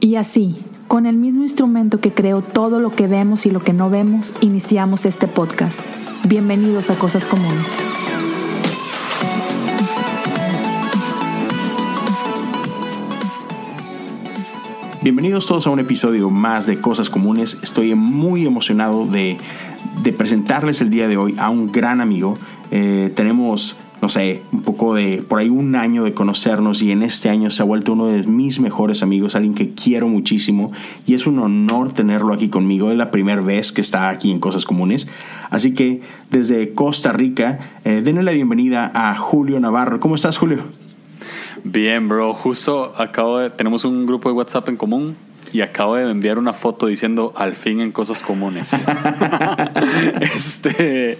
Y así, con el mismo instrumento que creó todo lo que vemos y lo que no vemos, iniciamos este podcast. Bienvenidos a Cosas Comunes. Bienvenidos todos a un episodio más de Cosas Comunes. Estoy muy emocionado de, presentarles el día de hoy a un gran amigo. Eh, tenemos no sé, un poco de, por ahí un año de conocernos y en este año se ha vuelto uno de mis mejores amigos, alguien que quiero muchísimo y es un honor tenerlo aquí conmigo. Es la primera vez que está aquí en Cosas Comunes. Así que desde Costa Rica, eh, denle la bienvenida a Julio Navarro. ¿Cómo estás, Julio? Bien, bro. Justo acabo de, tenemos un grupo de WhatsApp en común y acabo de enviar una foto diciendo al fin en cosas comunes. este,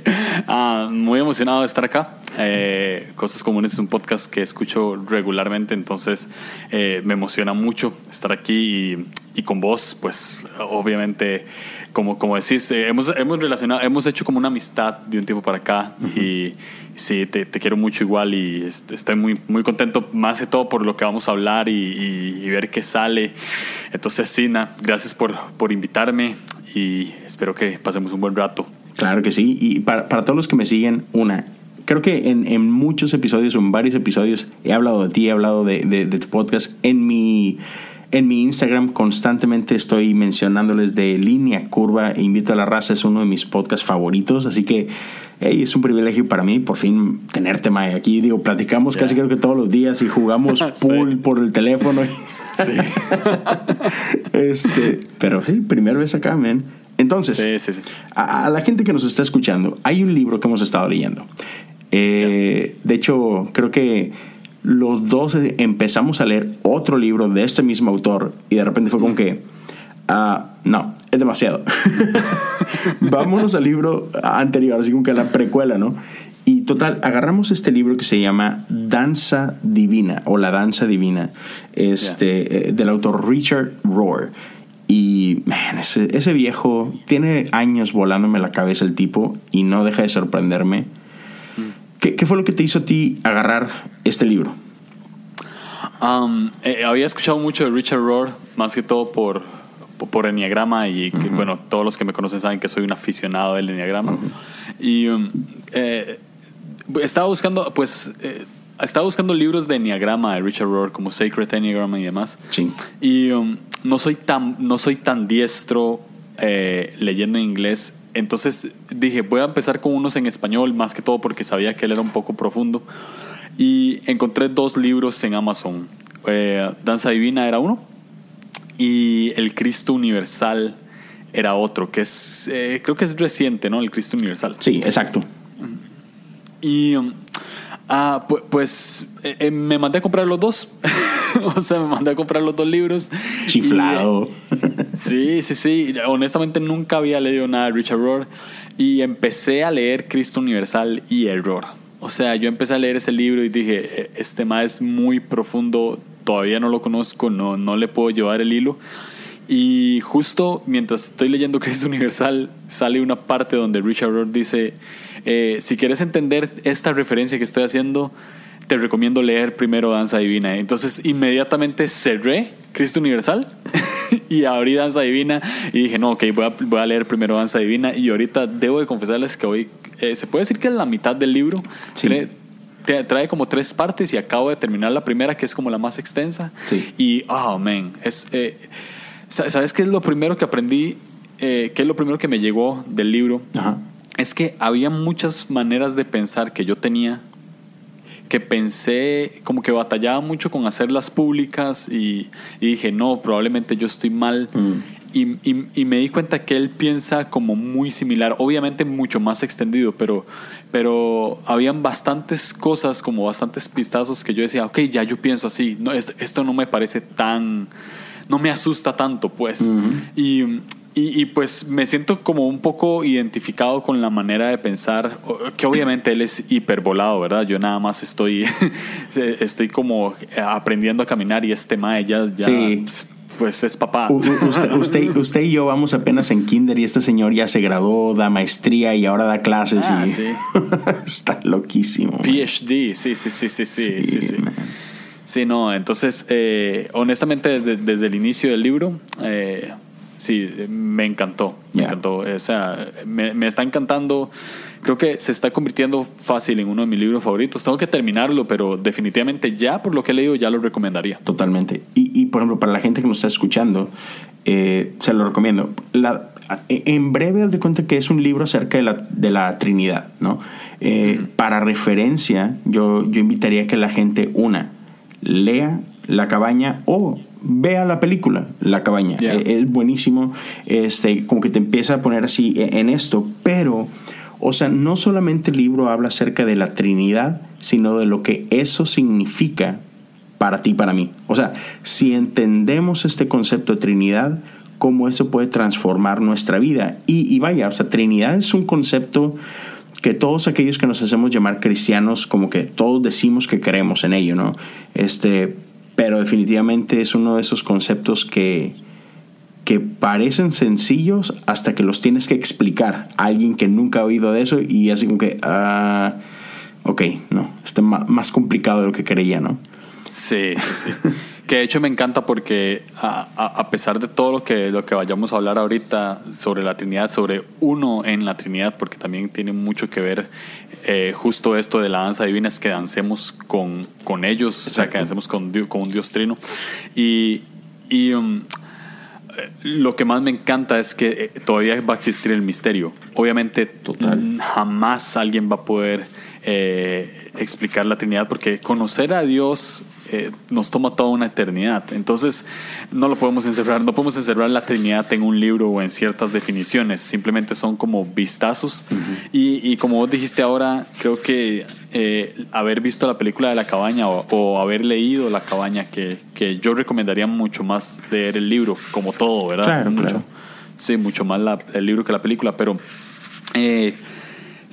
ah, muy emocionado de estar acá. Eh, cosas comunes es un podcast que escucho regularmente, entonces eh, me emociona mucho estar aquí y, con vos, pues obviamente como, como decís, eh, hemos, hemos relacionado, hemos hecho como una amistad de un tiempo para acá y sí, te, quiero mucho igual y estoy muy, muy contento, más de todo por lo que vamos a hablar y, ver qué sale. Entonces, sí, gracias por, por invitarme y espero que pasemos un buen rato. Claro que sí, y para, para todos los que me siguen, una, creo que en, en, muchos episodios o en varios episodios he hablado de ti, he hablado de, de, de tu podcast. En mi en mi Instagram constantemente estoy mencionándoles de Línea Curva e Invito a la Raza, es uno de mis podcasts favoritos, así que hey, es un privilegio para mí por fin tenerte, Mae. Aquí, digo, platicamos casi creo que todos los días y jugamos pool por el teléfono. sí. este, pero sí, primera vez acá, man. Entonces, a, la gente que nos está escuchando, hay un libro que hemos estado leyendo. Eh, de hecho, creo que los dos empezamos a leer otro libro de este mismo autor y de repente fue como que, ah, no, es demasiado. Vámonos al libro anterior, así como que a la precuela, ¿no? Y total, agarramos este libro que se llama Danza Divina o La Danza Divina, este, eh, del autor Richard Rohr. Y, man, ese, ese, viejo tiene años volándome la cabeza el tipo y no deja de sorprenderme. ¿Qué, fue lo que te hizo a ti agarrar este libro? Um, eh, había escuchado mucho de Richard Rohr, más que todo por, por Enneagrama y bueno, todos los que me conocen saben que soy un aficionado del Enneagrama. Y um, eh, estaba buscando, pues, eh, estaba buscando libros de Enneagrama de Richard Rohr, como Sacred Enneagram y demás. Sí. Y um, no, soy tan, no soy tan diestro leyendo en inglés entonces dije, voy a empezar con unos en español, más que todo porque sabía que él era un poco profundo. Y encontré dos libros en Amazon. Eh, Danza Divina era uno y El Cristo Universal era otro, que es, eh, creo que es reciente, ¿no? El Cristo Universal. Sí, exacto. Y um, Ah, pues, eh, eh, me mandé a comprar los dos. o sea, me mandé a comprar los dos libros. Chiflado. sí, sí, sí. Honestamente nunca había leído nada de Richard Rohr. Y empecé a leer Cristo Universal y Error. O sea, yo empecé a leer ese libro y dije, e, este tema es muy profundo, todavía no lo conozco, no, no le puedo llevar el hilo. Y justo mientras estoy leyendo Cristo Universal, sale una parte donde Richard Rohr dice, eh, si quieres entender esta referencia que estoy haciendo, te recomiendo leer primero Danza Divina. Entonces inmediatamente cerré Cristo Universal y abrí Danza Divina y dije, no, ok, voy a, voy a leer primero Danza Divina y ahorita debo de confesarles que hoy, eh, se puede decir que es la mitad del libro. Trae, como tres partes y acabo de terminar la primera que es como la más extensa. Y, oh, man, es... Eh, ¿Sabes qué es lo primero que aprendí? ¿Qué es lo primero que me llegó del libro? Ajá es que había muchas maneras de pensar que yo tenía que pensé como que batallaba mucho con hacerlas públicas y, dije, no, probablemente yo estoy mal. Mm. Y, me di cuenta que él piensa como muy similar, obviamente mucho más extendido, pero, pero habían bastantes cosas, como bastantes pistazos que yo decía, ok, ya yo pienso así, no, esto, no me parece tan, no me asusta tanto, pues. Y y, pues me siento como un poco identificado con la manera de pensar, que obviamente él es hiperbolado, ¿verdad? Yo nada más estoy, estoy como aprendiendo a caminar y este mae ya, ya pues es papá. usted, usted, y yo vamos apenas en kinder y este señor ya se graduó, da maestría y ahora da clases y ah, está loquísimo. PhD, sí, sí, sí, sí, sí, sí. Sí, no, entonces, eh, honestamente, desde, desde, el inicio del libro, eh, sí, me encantó, me encantó. O sea, me, me, está encantando. Creo que se está convirtiendo fácil en uno de mis libros favoritos. Tengo que terminarlo, pero definitivamente ya por lo que he leído ya lo recomendaría. Totalmente. Y, y por ejemplo, para la gente que nos está escuchando, eh, se lo recomiendo. La, en breve, de cuenta que es un libro acerca de la, de la Trinidad, ¿no? Eh, para referencia, yo, yo invitaría a que la gente, una, lea La cabaña o vea la película La cabaña. Eh, es, buenísimo, este, como que te empieza a poner así e, en esto, pero, o sea, no solamente el libro habla acerca de la Trinidad, sino de lo que eso significa para ti, para mí. O sea, si entendemos este concepto de Trinidad, cómo eso puede transformar nuestra vida. Y, y vaya, o sea, Trinidad es un concepto que todos aquellos que nos hacemos llamar cristianos, como que todos decimos que creemos en ello, ¿no? Este, pero definitivamente es uno de esos conceptos que, que parecen sencillos hasta que los tienes que explicar a alguien que nunca ha oído de eso y así como que, ah, ok, no, está más complicado de lo que creía, ¿no? Sí, sí. Que de hecho me encanta porque a, a, pesar de todo lo que, lo que vayamos a hablar ahorita sobre la Trinidad, sobre uno en la Trinidad, porque también tiene mucho que ver eh, justo esto de la danza divina, es que dancemos con, con ellos, o sea, que dancemos con, con un Dios trino. Y, y um, lo que más me encanta es que eh, todavía va a existir el misterio. Obviamente, Total. jamás alguien va a poder eh, explicar la Trinidad, porque conocer a Dios eh, nos toma toda una eternidad. Entonces, no lo podemos encerrar, no podemos encerrar la Trinidad en un libro o en ciertas definiciones, simplemente son como vistazos. y, como vos dijiste ahora, creo que eh, haber visto la película de la cabaña o, haber leído la cabaña, que, que, yo recomendaría mucho más leer el libro, como todo, ¿verdad? mucho, Sí, mucho más el libro que la película, pero... Eh,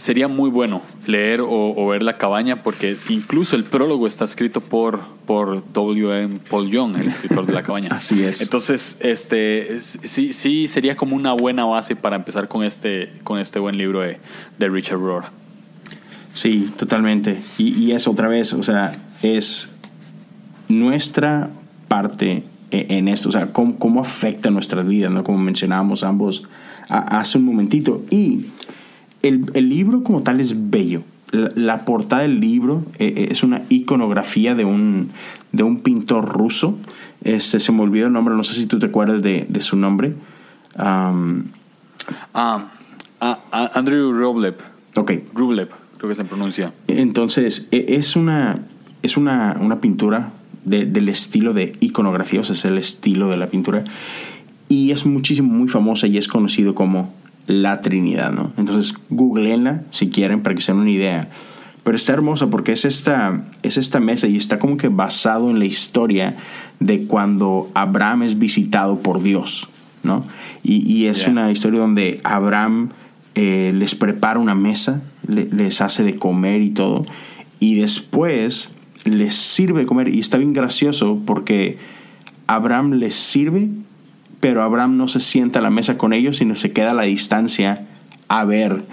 sería muy bueno leer o, ver La cabaña porque incluso el prólogo está escrito por, por W.M. Paul Young, el escritor de La cabaña. Así es. Entonces, este, sí, sí sería como una buena base para empezar con este, con este buen libro de, de Richard Rohr. Sí, totalmente. Y, y es otra vez, o sea, es nuestra parte e, en esto, o sea, cómo, cómo afecta nuestras vidas, ¿no? Como mencionábamos ambos hace un momentito. Y el, el, libro como tal es bello. La, portada del libro eh, eh, es una iconografía de un, de un pintor ruso. Este, se me olvidó el nombre, no sé si tú te acuerdas de, de su nombre. Um, ah, Andrew Rublev. Ok. Rublev, creo que se pronuncia. Entonces, e, es una, es una, una pintura de, del estilo de iconografía, o sea, es el estilo de la pintura. Y es muchísimo, muy famosa y es conocido como la Trinidad, ¿no? Entonces, googleenla si quieren para que se den una idea. Pero está hermosa porque es esta, es esta mesa y está como que basado en la historia de cuando Abraham es visitado por Dios, ¿no? Y, es una historia donde Abraham eh, les prepara una mesa, les hace de comer y todo, y después les sirve de comer. Y está bien gracioso porque Abraham les sirve pero Abraham no se sienta a la mesa con ellos, sino se queda a la distancia a ver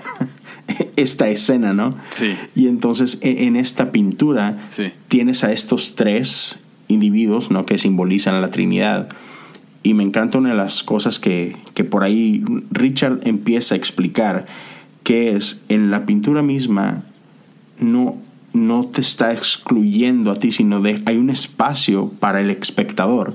esta escena, ¿no? Sí. Y entonces e, en esta pintura tienes a estos tres individuos, ¿no? Que simbolizan a la Trinidad. Y me encanta una de las cosas que, que por ahí Richard empieza a explicar, que es en la pintura misma no, no te está excluyendo a ti, sino de, hay un espacio para el espectador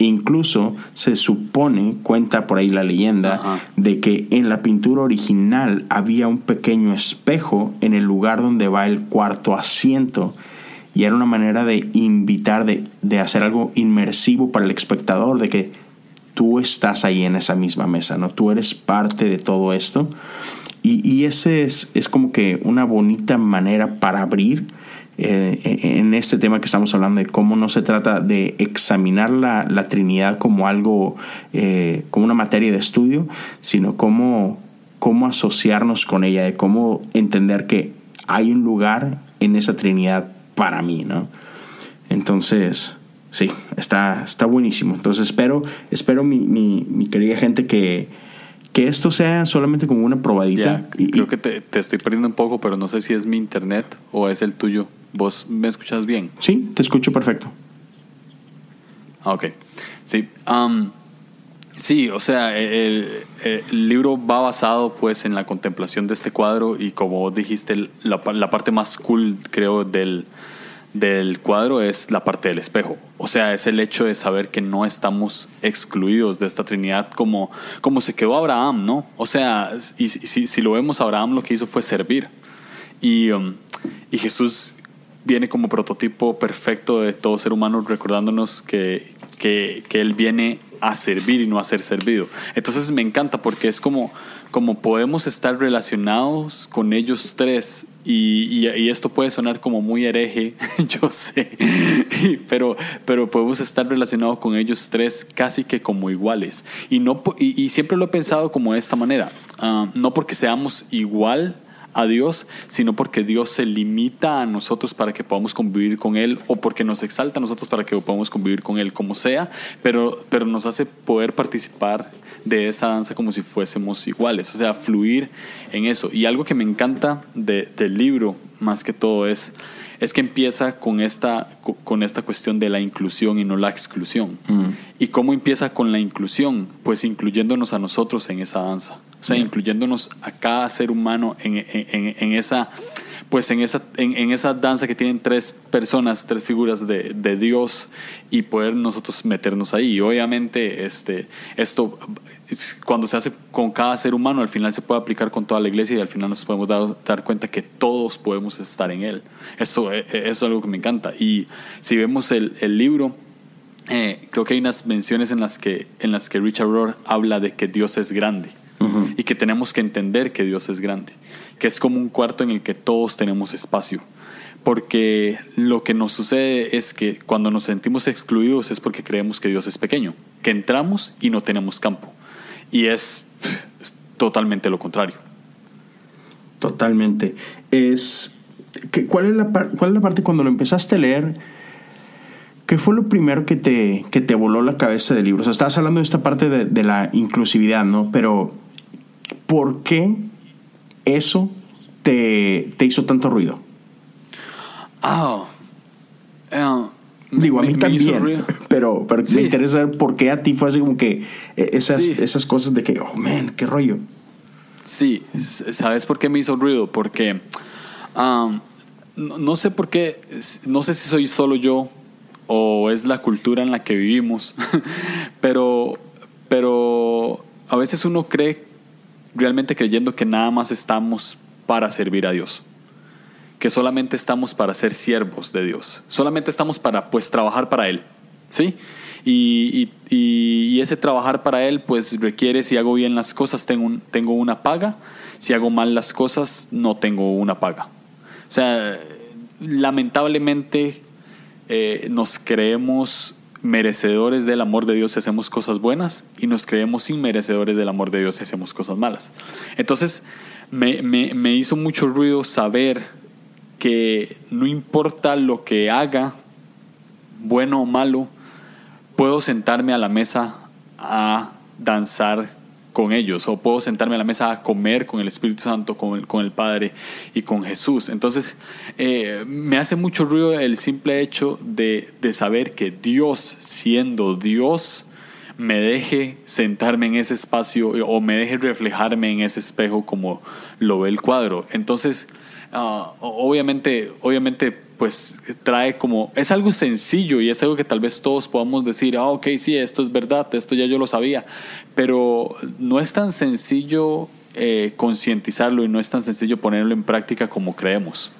Incluso se supone, cuenta por ahí la leyenda, de que en la pintura original había un pequeño espejo en el lugar donde va el cuarto asiento. Y era una manera de invitar, de, de hacer algo inmersivo para el espectador, de que tú estás ahí en esa misma mesa, ¿no? Tú eres parte de todo esto. Y, y ese es, es como que una bonita manera para abrir eh, en este tema que estamos hablando de cómo no se trata de examinar la, la Trinidad como algo, eh, como una materia de estudio, sino cómo, cómo asociarnos con ella, de cómo entender que hay un lugar en esa Trinidad para mí, ¿no? Entonces, sí, está, está buenísimo. Entonces espero, espero mi, mi, mi querida gente que, que esto sea solamente como una probadita. y, creo que te, te, estoy perdiendo un poco, pero no sé si es mi internet o es el tuyo. ¿Vos me escuchas bien? Sí, te escucho perfecto. Ah, ok, sí. sí, o sea, el, libro va basado pues en la contemplación de este cuadro y como dijiste, la, la parte más cool creo del, del cuadro es la parte del espejo. O sea, es el hecho de saber que no estamos excluidos de esta Trinidad como, como se quedó Abraham, ¿no? O sea, y si, si lo vemos, Abraham lo que hizo fue servir. Y, um, y Jesús viene como prototipo perfecto de todo ser humano, recordándonos que, que, que Él viene a servir y no a ser servido. Entonces me encanta porque es como, como podemos estar relacionados con ellos tres y, y, esto puede sonar como muy hereje, yo sé, pero, pero podemos estar relacionados con ellos tres casi que como iguales. Y, no, y, siempre lo he pensado como de esta manera, ah, no porque seamos igual, a Dios, sino porque Dios se limita a nosotros para que podamos convivir con Él o porque nos exalta a nosotros para que podamos convivir con Él como sea, pero, pero nos hace poder participar de esa danza como si fuésemos iguales, o sea, fluir en eso. Y algo que me encanta de, del libro, más que todo, es es que empieza con esta, con esta cuestión de la inclusión y no la exclusión. Mm. ¿Y cómo empieza con la inclusión? Pues incluyéndonos a nosotros en esa danza. O sea, incluyéndonos a cada ser humano en, en, en esa pues en esa, en, esa danza que tienen tres personas, tres figuras de, de, Dios y poder nosotros meternos ahí. Y obviamente este, esto, cuando se hace con cada ser humano, al final se puede aplicar con toda la iglesia y al final nos podemos dar, dar cuenta que todos podemos estar en Él. Esto, e, e, es algo que me encanta. Y si vemos el, el libro, eh, creo que hay unas menciones en las que, en las que Richard Rohr habla de que Dios es grande y que tenemos que entender que Dios es grande que es como un cuarto en el que todos tenemos espacio. Porque lo que nos sucede es que cuando nos sentimos excluidos es porque creemos que Dios es pequeño, que entramos y no tenemos campo. Y es, totalmente lo contrario. Totalmente. Es, ¿cuál, es la, ¿Cuál es la parte cuando lo empezaste a leer? ¿Qué fue lo primero que te, que te voló la cabeza del libro? O sea, estabas hablando de esta parte de, de la inclusividad, ¿no? Pero, ¿por qué eso te, hizo tanto ruido? Ah, eh, Digo, a mí también, pero, pero me interesa saber por qué a ti fue así como que eh, esas, esas cosas de que, oh, man, qué rollo. Sí, ¿sabes por qué me hizo ruido? Porque no, no, sé por qué, no sé si soy solo yo o es la cultura en la que vivimos, pero, pero a veces uno cree realmente creyendo que nada más estamos para servir a Dios, que solamente estamos para ser siervos de Dios, solamente estamos para pues trabajar para Él, ¿sí? Y, y, ese trabajar para Él pues requiere si hago bien las cosas tengo, tengo una paga, si hago mal las cosas no tengo una paga. O sea, lamentablemente eh, nos creemos merecedores del amor de Dios si hacemos cosas buenas y nos creemos inmerecedores del amor de Dios si hacemos cosas malas. Entonces, me, me, me hizo mucho ruido saber que no importa lo que haga, bueno o malo, puedo sentarme a la mesa a danzar con ellos o puedo sentarme a la mesa a comer con el Espíritu Santo, con el, con el Padre y con Jesús. Entonces, eh, me hace mucho ruido el simple hecho de, de, saber que Dios, siendo Dios, me deje sentarme en ese espacio o me deje reflejarme en ese espejo como lo ve el cuadro. Entonces, ah, obviamente, obviamente pues trae como, es algo sencillo y es algo que tal vez todos podamos decir, ah, ok, sí, esto es verdad, esto ya yo lo sabía, pero no es tan sencillo eh, concientizarlo y no es tan sencillo ponerlo en práctica como creemos.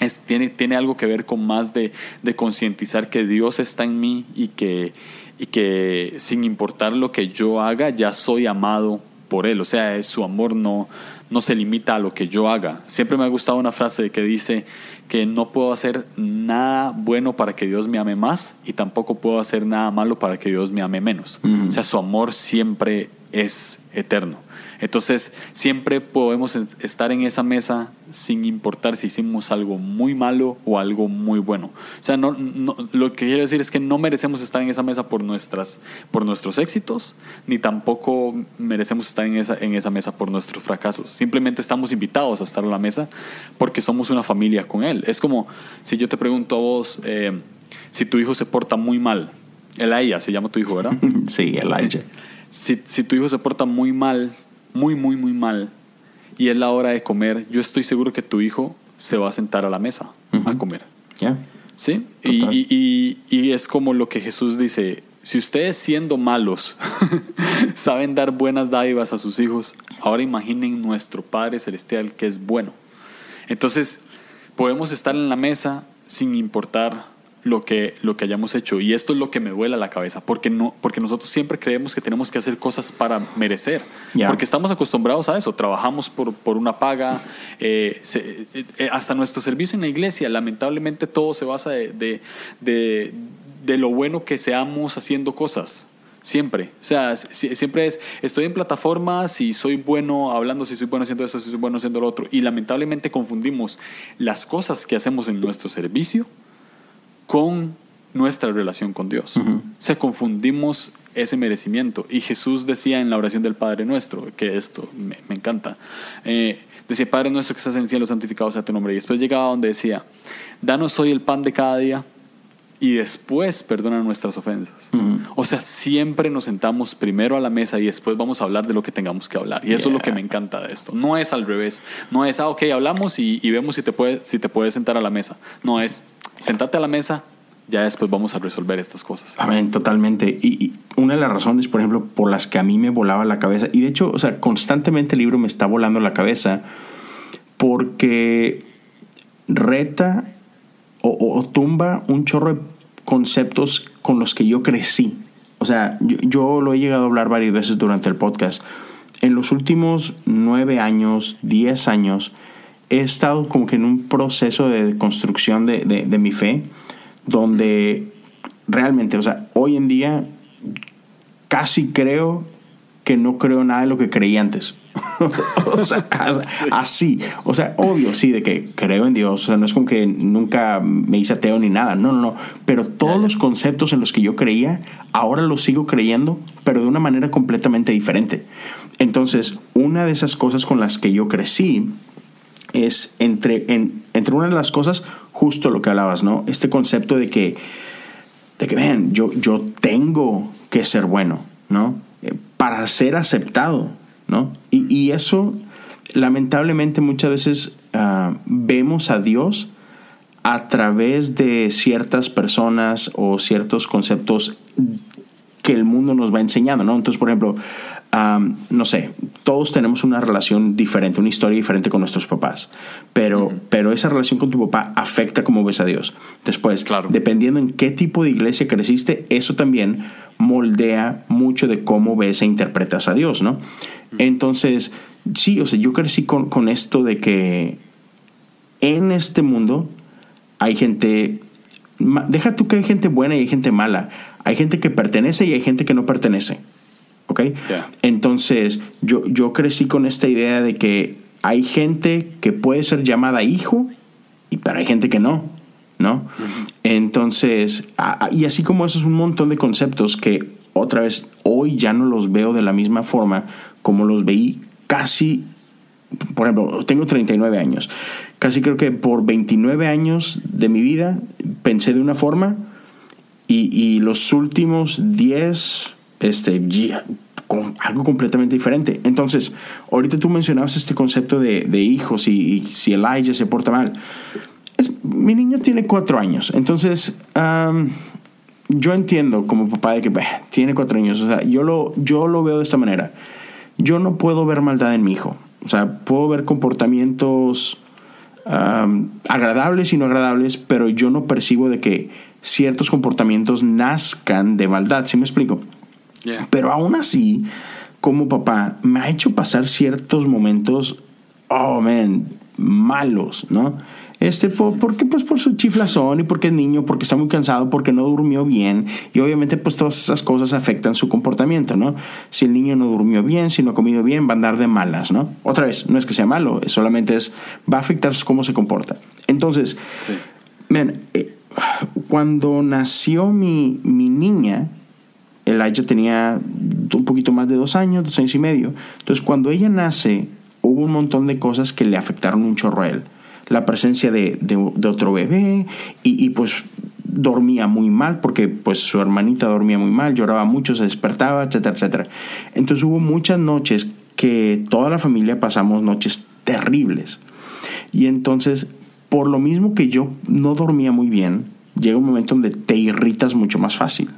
Es, tiene, tiene algo que ver con más de, de concientizar que Dios está en mí y que, y que sin importar lo que yo haga, ya soy amado por Él. O sea, su amor no, no se limita a lo que yo haga. Siempre me ha gustado una frase que dice que no puedo hacer nada bueno para que Dios me ame más y tampoco puedo hacer nada malo para que Dios me ame menos. O sea, su amor siempre es eterno. Entonces, siempre podemos estar en esa mesa sin importar si hicimos algo muy malo o algo muy bueno. O sea, no, lo que quiero decir es que no merecemos estar en esa mesa por, nuestras, por nuestros éxitos, ni tampoco merecemos estar en esa, en esa mesa por nuestros fracasos. simplemente estamos invitados a estar a la mesa porque somos una familia con Él. Es como si yo te pregunto a vos eh, si tu hijo se porta muy mal. Elijah se llama tu hijo, ¿verdad? sí, Elijah. si, si tu hijo se porta muy mal, muy, muy, muy mal, y es la hora de comer, yo estoy seguro que tu hijo se va a sentar a la mesa a comer. ¿Sí? Y, y, es como lo que Jesús dice, si ustedes siendo malos saben dar buenas dádivas a sus hijos, ahora imaginen nuestro Padre Celestial que es bueno. Entonces, podemos estar en la mesa sin importar lo que, lo que hayamos hecho. Y esto es lo que me vuela la cabeza, porque, no, porque nosotros siempre creemos que tenemos que hacer cosas para merecer, porque estamos acostumbrados a eso, trabajamos por, por una paga, eh, eh, hasta nuestro servicio en la iglesia, lamentablemente todo se basa de, de, de, lo bueno que seamos haciendo cosas. Siempre. O sea, siempre es, estoy en plataformas y soy bueno hablando, si soy bueno haciendo esto, si soy bueno haciendo lo otro. Y lamentablemente confundimos las cosas que hacemos en nuestro servicio con nuestra relación con Dios. Se confundimos ese merecimiento. Y Jesús decía en la oración del Padre Nuestro, que esto me, encanta, eh, decía, Padre Nuestro que estás en el cielo, santificado sea tu nombre. Y después llegaba donde decía, danos hoy el pan de cada día y después perdona nuestras ofensas. O sea, siempre nos sentamos primero a la mesa y después vamos a hablar de lo que tengamos que hablar. Y eso es lo que me encanta de esto. No es al revés. No es, ah, ok, hablamos y, vemos si te, puedes, si te puedes sentar a la mesa. No es, sentate a la mesa, ya después vamos a resolver estas cosas. Amén, totalmente. Y, una de las razones, por ejemplo, por las que a mí me volaba la cabeza, y de hecho, o sea, constantemente el libro me está volando la cabeza, porque reta o, tumba un chorro de conceptos con los que yo crecí. O sea, yo, lo he llegado a hablar varias veces durante el podcast. En los últimos nueve años, diez años, he estado como que en un proceso de construcción de, de, mi fe, donde realmente, o sea, hoy en día casi creo que no creo nada de lo que creí antes. o sea, así. O sea, obvio, sí, de que creo en Dios. O sea, no es como que nunca me hice ateo ni nada. No, no, no. Pero todos los conceptos en los que yo creía, ahora los sigo creyendo, pero de una manera completamente diferente. Entonces, una de esas cosas con las que yo crecí es entre, entre una de las cosas, justo lo que hablabas, ¿no? Este concepto de que, de que, ven, yo, yo tengo que ser bueno, ¿no? Eh, para ser aceptado, ¿no? Y, eso, lamentablemente, muchas veces ah, vemos a Dios a través de ciertas personas o ciertos conceptos que el mundo nos va enseñando, ¿no? Entonces, por ejemplo, no sé, todos tenemos una relación diferente, una historia diferente con nuestros papás, pero, pero esa relación con tu papá afecta cómo ves a Dios. Después, claro. dependiendo en qué tipo de iglesia creciste, eso también moldea mucho de cómo ves e interpretas a Dios, ¿no? Entonces, sí, o sea, yo crecí con, con esto de que en este mundo hay gente, deja tú que hay gente buena y hay gente mala, hay gente que pertenece y hay gente que no pertenece. ¿ok? Entonces, yo, yo crecí con esta idea de que hay gente que puede ser llamada hijo, y pero hay gente que no, ¿no? Entonces, y así como eso es un montón de conceptos que otra vez hoy ya no los veo de la misma forma como los veí casi, por ejemplo, tengo 39 años, casi creo que por 29 años de mi vida pensé de una forma y, y los últimos 10 este, con algo completamente diferente. Entonces, ahorita tú mencionabas este concepto de, hijos y, si Elijah se porta mal. mi niño tiene cuatro años, entonces yo entiendo como papá de que tiene cuatro años, o sea, yo lo, yo lo veo de esta manera. Yo no puedo ver maldad en mi hijo, o sea, puedo ver comportamientos agradables y no agradables, pero yo no percibo de que ciertos comportamientos nazcan de maldad, ¿sí me explico? Pero aún así, como papá, me ha hecho pasar ciertos momentos, oh, man, malos, ¿no? Este, por, porque pues por su chiflazón y porque es niño, porque está muy cansado, porque no durmió bien y obviamente pues todas esas cosas afectan su comportamiento, ¿no? Si el niño no durmió bien, si no ha comido bien, va a andar de malas, ¿no? Otra vez, no es que sea malo, solamente es, va a afectar cómo se comporta. Entonces, sí. Eh, cuando nació mi, mi niña, Elijah tenía un poquito más de dos años, dos años y medio. Entonces, cuando ella nace, hubo hubo un montón de cosas que le afectaron un chorro a él. La presencia de, otro bebé y, y, pues dormía muy mal porque pues su hermanita dormía muy mal, lloraba mucho, se despertaba, etcétera, etcétera. Entonces hubo muchas noches que toda la familia pasamos noches terribles. Y entonces, por lo mismo que yo no dormía muy bien, llega un momento donde te irritas mucho más fácil.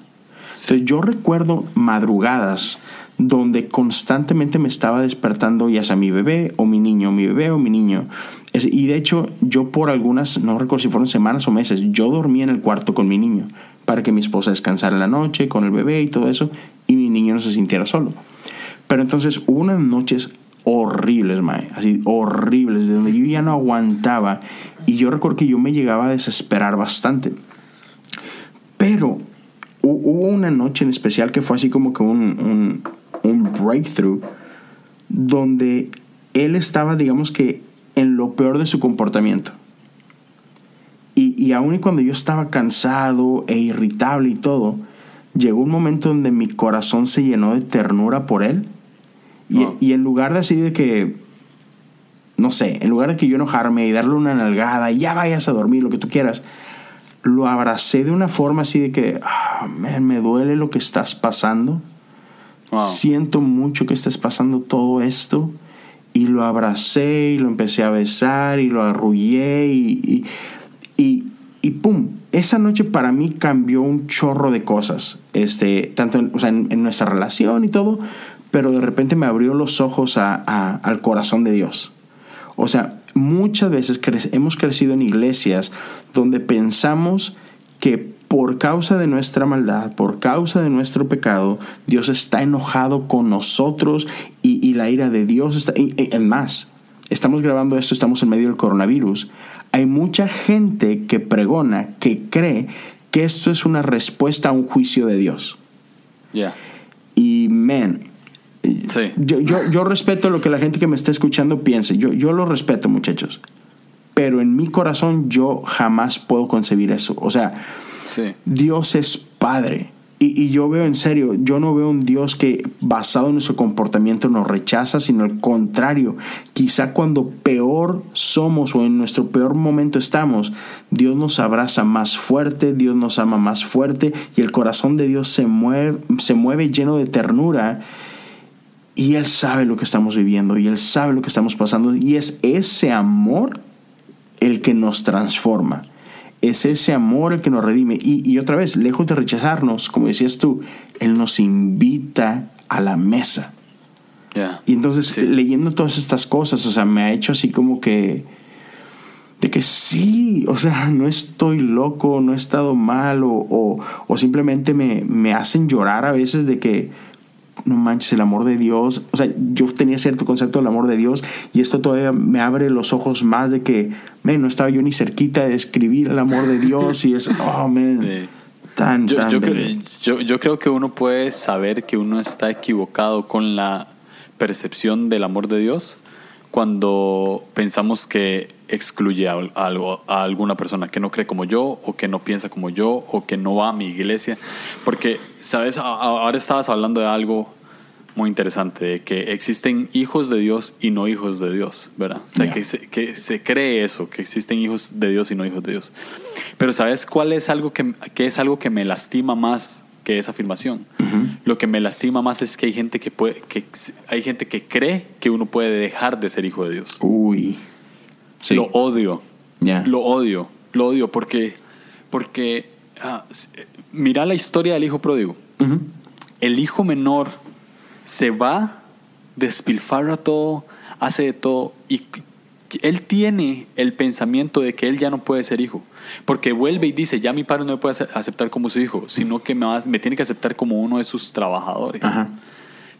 Entonces yo recuerdo madrugadas donde constantemente me estaba despertando ya sea mi bebé o mi niño, mi bebé o mi niño. Y de hecho yo por algunas, no recuerdo si fueron semanas o meses, yo dormía en el cuarto con mi niño para que mi esposa descansara en la noche con el bebé y todo eso y mi niño no se sintiera solo. Pero entonces hubo unas noches horribles, mae, así horribles, de donde yo ya no aguantaba y yo recuerdo que yo me llegaba a desesperar bastante. Pero hubo una noche en especial que fue así como que un, un, breakthrough donde él estaba, digamos que, en lo peor de su comportamiento. Y, y aun y cuando yo estaba cansado e irritable y todo, llegó un momento donde mi corazón se llenó de ternura por él. Y, y, en lugar de así de que, no sé, en lugar de que yo enojarme y darle una nalgada y ya vayas a dormir, lo que tú quieras, lo abracé de una forma así de que, ah, me duele lo que estás pasando. Siento mucho que estés pasando todo esto. Y lo abracé y lo empecé a besar y lo arrullé y, y, y, pum. Esa noche para mí cambió un chorro de cosas, este, tanto en, en, nuestra relación y todo, pero de repente me abrió los ojos a, al corazón de Dios. O sea, muchas veces hemos crecido en iglesias donde pensamos que por causa de nuestra maldad, por causa de nuestro pecado, Dios está enojado con nosotros y, la ira de Dios está... En más, estamos grabando esto, estamos en medio del coronavirus. Hay mucha gente que pregona, que cree que esto es una respuesta a un juicio de Dios. Ya. Y, man, yo, yo, yo, respeto lo que la gente que me está escuchando piense. Yo, yo lo respeto, muchachos. Pero en mi corazón yo jamás puedo concebir eso. O sea, Dios es Padre. Y, y, yo veo en serio, yo no veo un Dios que basado en nuestro comportamiento nos rechaza, sino al contrario. Quizá cuando peor somos o en nuestro peor momento estamos, Dios nos abraza más fuerte, Dios nos ama más fuerte y el corazón de Dios se mueve, se mueve lleno de ternura y Él sabe lo que estamos viviendo y Él sabe lo que estamos pasando. Y es ese amor el que nos transforma. Es ese amor el que nos redime. Y, otra vez, lejos de rechazarnos, como decías tú, Él nos invita a la mesa. Y entonces, leyendo todas estas cosas, o sea, me ha hecho así como que, de que sí, o sea, no estoy loco, no he estado mal, o, o simplemente me, me hacen llorar a veces de que, no manches, el amor de Dios. O sea, yo tenía cierto concepto del amor de Dios y esto todavía me abre los ojos más de que, man, no estaba yo ni cerquita de describir el amor de Dios y es, oh, man. Tan, yo, tan yo, yo, creo que uno puede saber que uno está equivocado con la percepción del amor de Dios cuando pensamos que excluye a, algo, a alguna persona que no cree como yo o que no piensa como yo o que no va a mi iglesia. Porque, ¿sabes? Ahora estabas hablando de algo muy interesante, de que existen hijos de Dios y no hijos de Dios, ¿verdad? O sea, que, se, que se cree eso, que existen hijos de Dios y no hijos de Dios. Pero ¿sabes cuál es algo que, que es algo que me lastima más que esa afirmación? Lo que me lastima más es que hay gente que puede, que hay gente que cree que uno puede dejar de ser hijo de Dios. Uy. Lo odio. Lo odio. Lo odio porque, porque ah, mira la historia del hijo pródigo. El hijo menor se va, despilfarra todo, hace de todo y él tiene el pensamiento de que él ya no puede ser hijo. Porque vuelve y dice, ya mi padre no me puede aceptar como su hijo, sino que me, me tiene que aceptar como uno de sus trabajadores.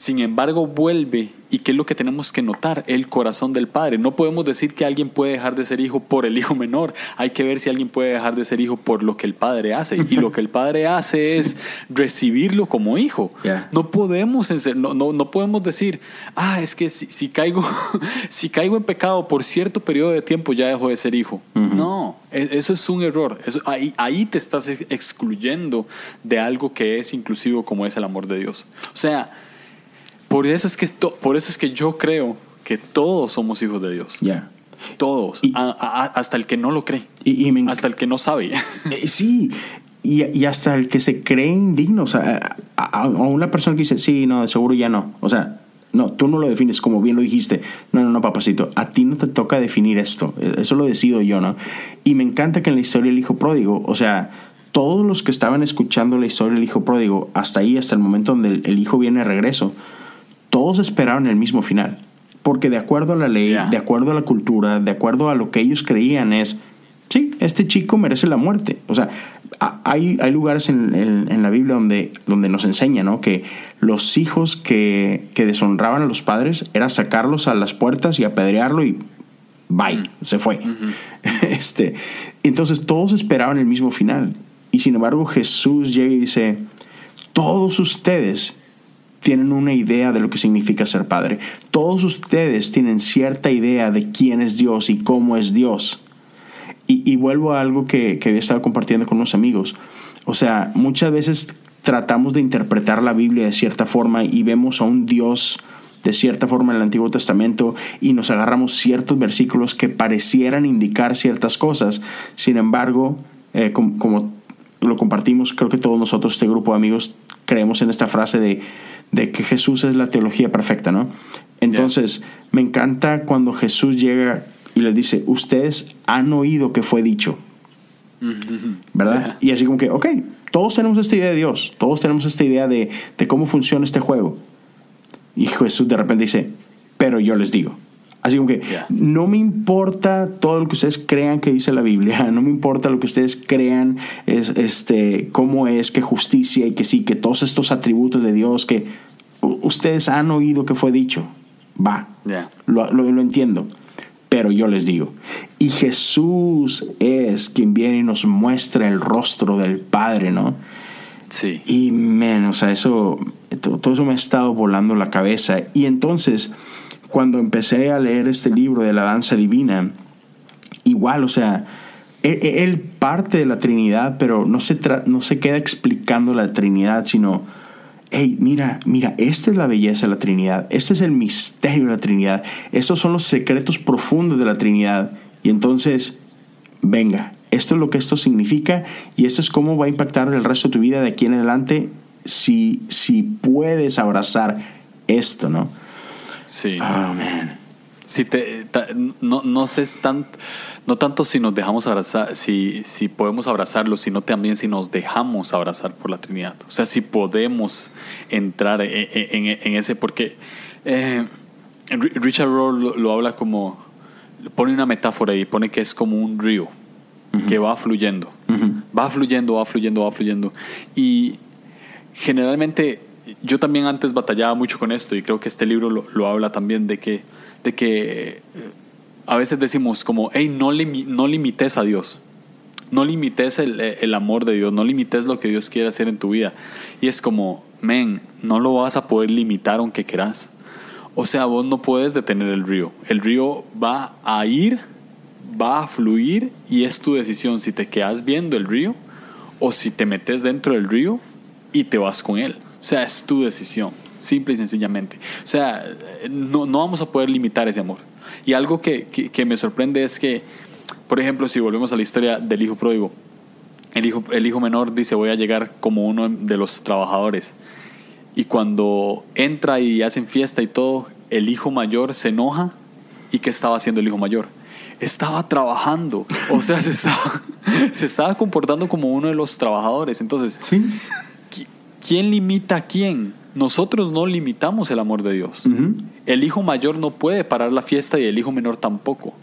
Sin embargo, vuelve y qué es lo que tenemos que notar, el corazón del padre. No podemos decir que alguien puede dejar de ser hijo por el hijo menor. Hay que ver si alguien puede dejar de ser hijo por lo que el padre hace. Y lo que el padre hace es recibirlo como hijo. No podemos no, no, no, podemos decir, ah, es que si, si, caigo, si caigo en pecado por cierto periodo de tiempo ya dejo de ser hijo. No, e, eso es un error. Eso, ahí, ahí te estás excluyendo de algo que es inclusivo como es el amor de Dios. O sea, por eso es que, por eso es que yo creo que todos somos hijos de Dios. Ya. Todos, hasta el que no lo cree, y, hasta el que no sabe. Eh, sí, y, hasta el que se cree indigno, o sea, a, una persona que dice, sí, no, de seguro ya no, o sea, no, tú no lo defines como bien lo dijiste, no, no, no, papacito, a ti no te toca definir esto, e, eso lo decido yo, ¿no? Y me encanta que en la historia del hijo pródigo, o sea, todos los que estaban escuchando la historia del hijo pródigo, hasta ahí, hasta el momento donde el, hijo viene de regreso, todos esperaron el mismo final. Porque de acuerdo a la ley, de acuerdo a la cultura, de acuerdo a lo que ellos creían es, sí, este chico merece la muerte. O sea, hay, hay lugares en, la Biblia donde, donde nos enseña ¿no? que los hijos que, que, deshonraban a los padres era sacarlos a las puertas y apedrearlo y bye, mm. se fue. este, entonces todos esperaban el mismo final. Y sin embargo Jesús llega y dice, todos ustedes tienen una idea de lo que significa ser padre. Todos ustedes tienen cierta idea de quién es Dios y cómo es Dios. Y, vuelvo a algo que, que había estado compartiendo con unos amigos. O sea, muchas veces tratamos de interpretar la Biblia de cierta forma y vemos a un Dios de cierta forma en el Antiguo Testamento y nos agarramos ciertos versículos que parecieran indicar ciertas cosas. Sin embargo, eh, como, lo compartimos, creo que todos nosotros, este grupo de amigos, creemos en esta frase de de que Jesús es la teología perfecta, ¿no? Entonces, me encanta cuando Jesús llega y les dice, ustedes han oído que fue dicho, ¿verdad? Y así como que, ok, todos tenemos esta idea de Dios, todos tenemos esta idea de, de cómo funciona este juego. Y Jesús de repente dice, pero yo les digo. Así como que no me importa todo lo que ustedes crean que dice la Biblia, no me importa lo que ustedes crean es este cómo es que justicia y que sí, que todos estos atributos de Dios que ustedes han oído que fue dicho. Va. Lo, lo, entiendo. Pero yo les digo, y Jesús es quien viene y nos muestra el rostro del Padre, ¿no? Sí. Y, men, o sea, eso, todo eso me ha estado volando la cabeza. Y entonces, cuando empecé a leer este libro de la danza divina, igual, o sea, e, e, él, parte de la Trinidad, pero no se, no se queda explicando la Trinidad, sino, hey, mira, mira, esta es la belleza de la Trinidad, este es el misterio de la Trinidad, estos son los secretos profundos de la Trinidad. Y entonces, venga, esto es lo que esto significa y esto es cómo va a impactar el resto de tu vida de aquí en adelante si, si puedes abrazar esto, ¿no? Sí. Oh, Si te, no, no sé tan, no tanto si nos dejamos abrazar, si, si podemos abrazarlo, sino también si nos dejamos abrazar por la Trinidad. O sea, si podemos entrar e, e, en, ese, porque eh, Richard Rohr lo, habla como, pone una metáfora y pone que es como un río que va fluyendo, va fluyendo, va fluyendo, va fluyendo. Y generalmente yo también antes batallaba mucho con esto y creo que este libro lo, habla también de que, de que eh, a veces decimos como, hey, no, no limites a Dios, no limites el, el, amor de Dios, no limites lo que Dios quiere hacer en tu vida. Y es como, men, no lo vas a poder limitar aunque quieras. O sea, vos no puedes detener el río. El río va a ir, va a fluir y es tu decisión si te quedas viendo el río o si te metes dentro del río y te vas con él. O sea, es tu decisión, simple y sencillamente. O sea, no, no vamos a poder limitar ese amor. Y algo que, que, me sorprende es que, por ejemplo, si volvemos a la historia del hijo pródigo, el hijo, el hijo menor dice voy a llegar como uno de los trabajadores. Y cuando entra y hacen fiesta y todo, el hijo mayor se enoja. ¿Y qué estaba haciendo el hijo mayor? Estaba trabajando. O sea, se estaba, se estaba comportando como uno de los trabajadores. Entonces, ¿Sí? ¿Quién limita a quién? Nosotros no limitamos el amor de Dios. El hijo mayor no puede parar la fiesta y el hijo menor tampoco.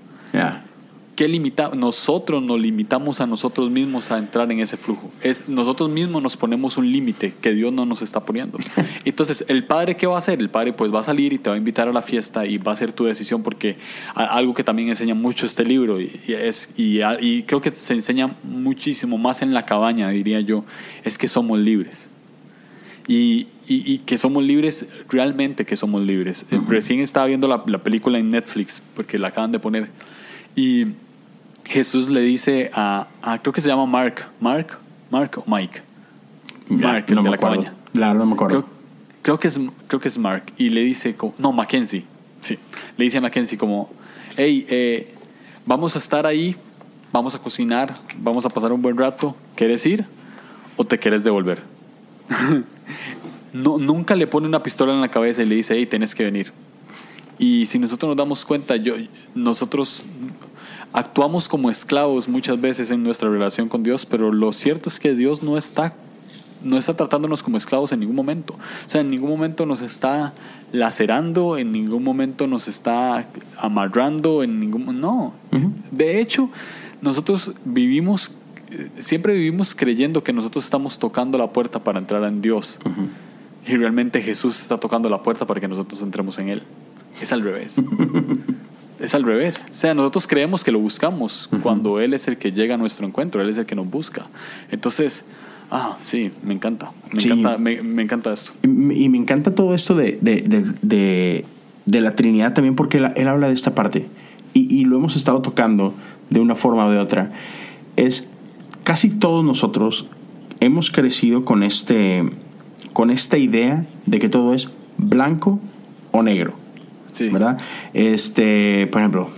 ¿Qué limita? Nosotros nos limitamos a nosotros mismos a entrar en ese flujo. Es, nosotros mismos nos ponemos un límite que Dios no nos está poniendo. Entonces, ¿el padre qué va a hacer? El padre pues va a salir y te va a invitar a la fiesta y va a ser tu decisión porque algo que también enseña mucho este libro y, es, y, y creo que se enseña muchísimo más en la cabaña, diría yo, es que somos libres y, y, que somos libres, realmente que somos libres. Eh, recién estaba viendo la, la, película en Netflix, porque la acaban de poner, y Jesús le dice a, creo que se llama Mark, Mark, Mark o Mike, Mark, no de la acuerdo. cabaña. Claro, no me acuerdo. Creo, que es, creo que es Mark, y le dice, no, Mackenzie, sí. le dice a Mackenzie como, hey, eh, vamos a estar ahí, vamos a cocinar, vamos a pasar un buen rato, ¿quieres ir o te quieres devolver? no, nunca le pone una pistola en la cabeza y le dice, hey, tienes que venir. Y si nosotros nos damos cuenta, yo, nosotros actuamos como esclavos muchas veces en nuestra relación con Dios, pero lo cierto es que Dios no está no está tratándonos como esclavos en ningún momento. O sea, en ningún momento nos está lacerando, en ningún momento nos está amarrando, en ningún no. De hecho, nosotros vivimos siempre vivimos creyendo que nosotros estamos tocando la puerta para entrar en Dios. Y realmente Jesús está tocando la puerta para que nosotros entremos en él. Es al revés. es al revés. O sea, nosotros creemos que lo buscamos cuando Él es el que llega a nuestro encuentro, Él es el que nos busca. Entonces, ah, sí, me encanta. Me, encanta, me, encanta esto. Y, me encanta todo esto de, de, de, la Trinidad también porque él, habla de esta parte. Y, y, lo hemos estado tocando de una forma o de otra. Es casi todos nosotros hemos crecido con, este, con esta idea de que todo es blanco o negro. ¿Verdad? Este, por ejemplo,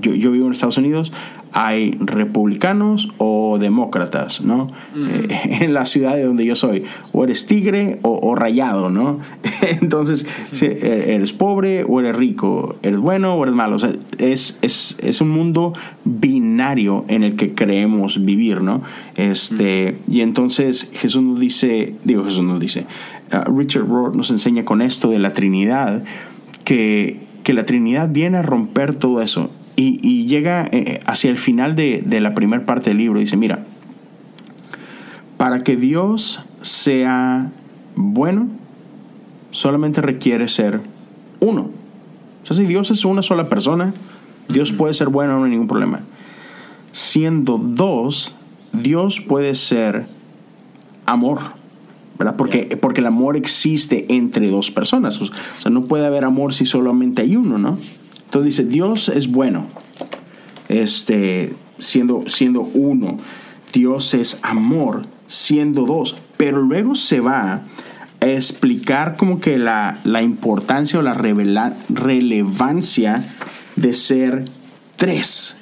yo, yo vivo en Estados Unidos, hay republicanos o demócratas, ¿no? Eh, en la ciudad de donde yo soy. O eres tigre o, rayado, ¿no? Entonces, eh, eres pobre o eres rico, eres bueno o eres malo. O sea, es, es, es, un mundo binario en el que creemos vivir, ¿no? Este, Y entonces Jesús nos dice, digo Jesús nos dice, uh, Richard Rohr nos enseña con esto de la Trinidad que, que la Trinidad viene a romper todo eso y, llega eh, hacia el final de, la primera parte del libro. Dice, mira, para que Dios sea bueno, solamente requiere ser uno. O sea, si Dios es una sola persona, Dios puede ser bueno, no hay ningún problema. Siendo dos, Dios puede ser amor. ¿verdad? Porque, porque el amor existe entre dos personas. O sea, no puede haber amor si solamente hay uno, ¿no? Entonces dice, Dios es bueno, este, siendo, siendo uno. Dios es amor, siendo dos. Pero luego se va a explicar como que la, importancia o la relevancia de ser tres.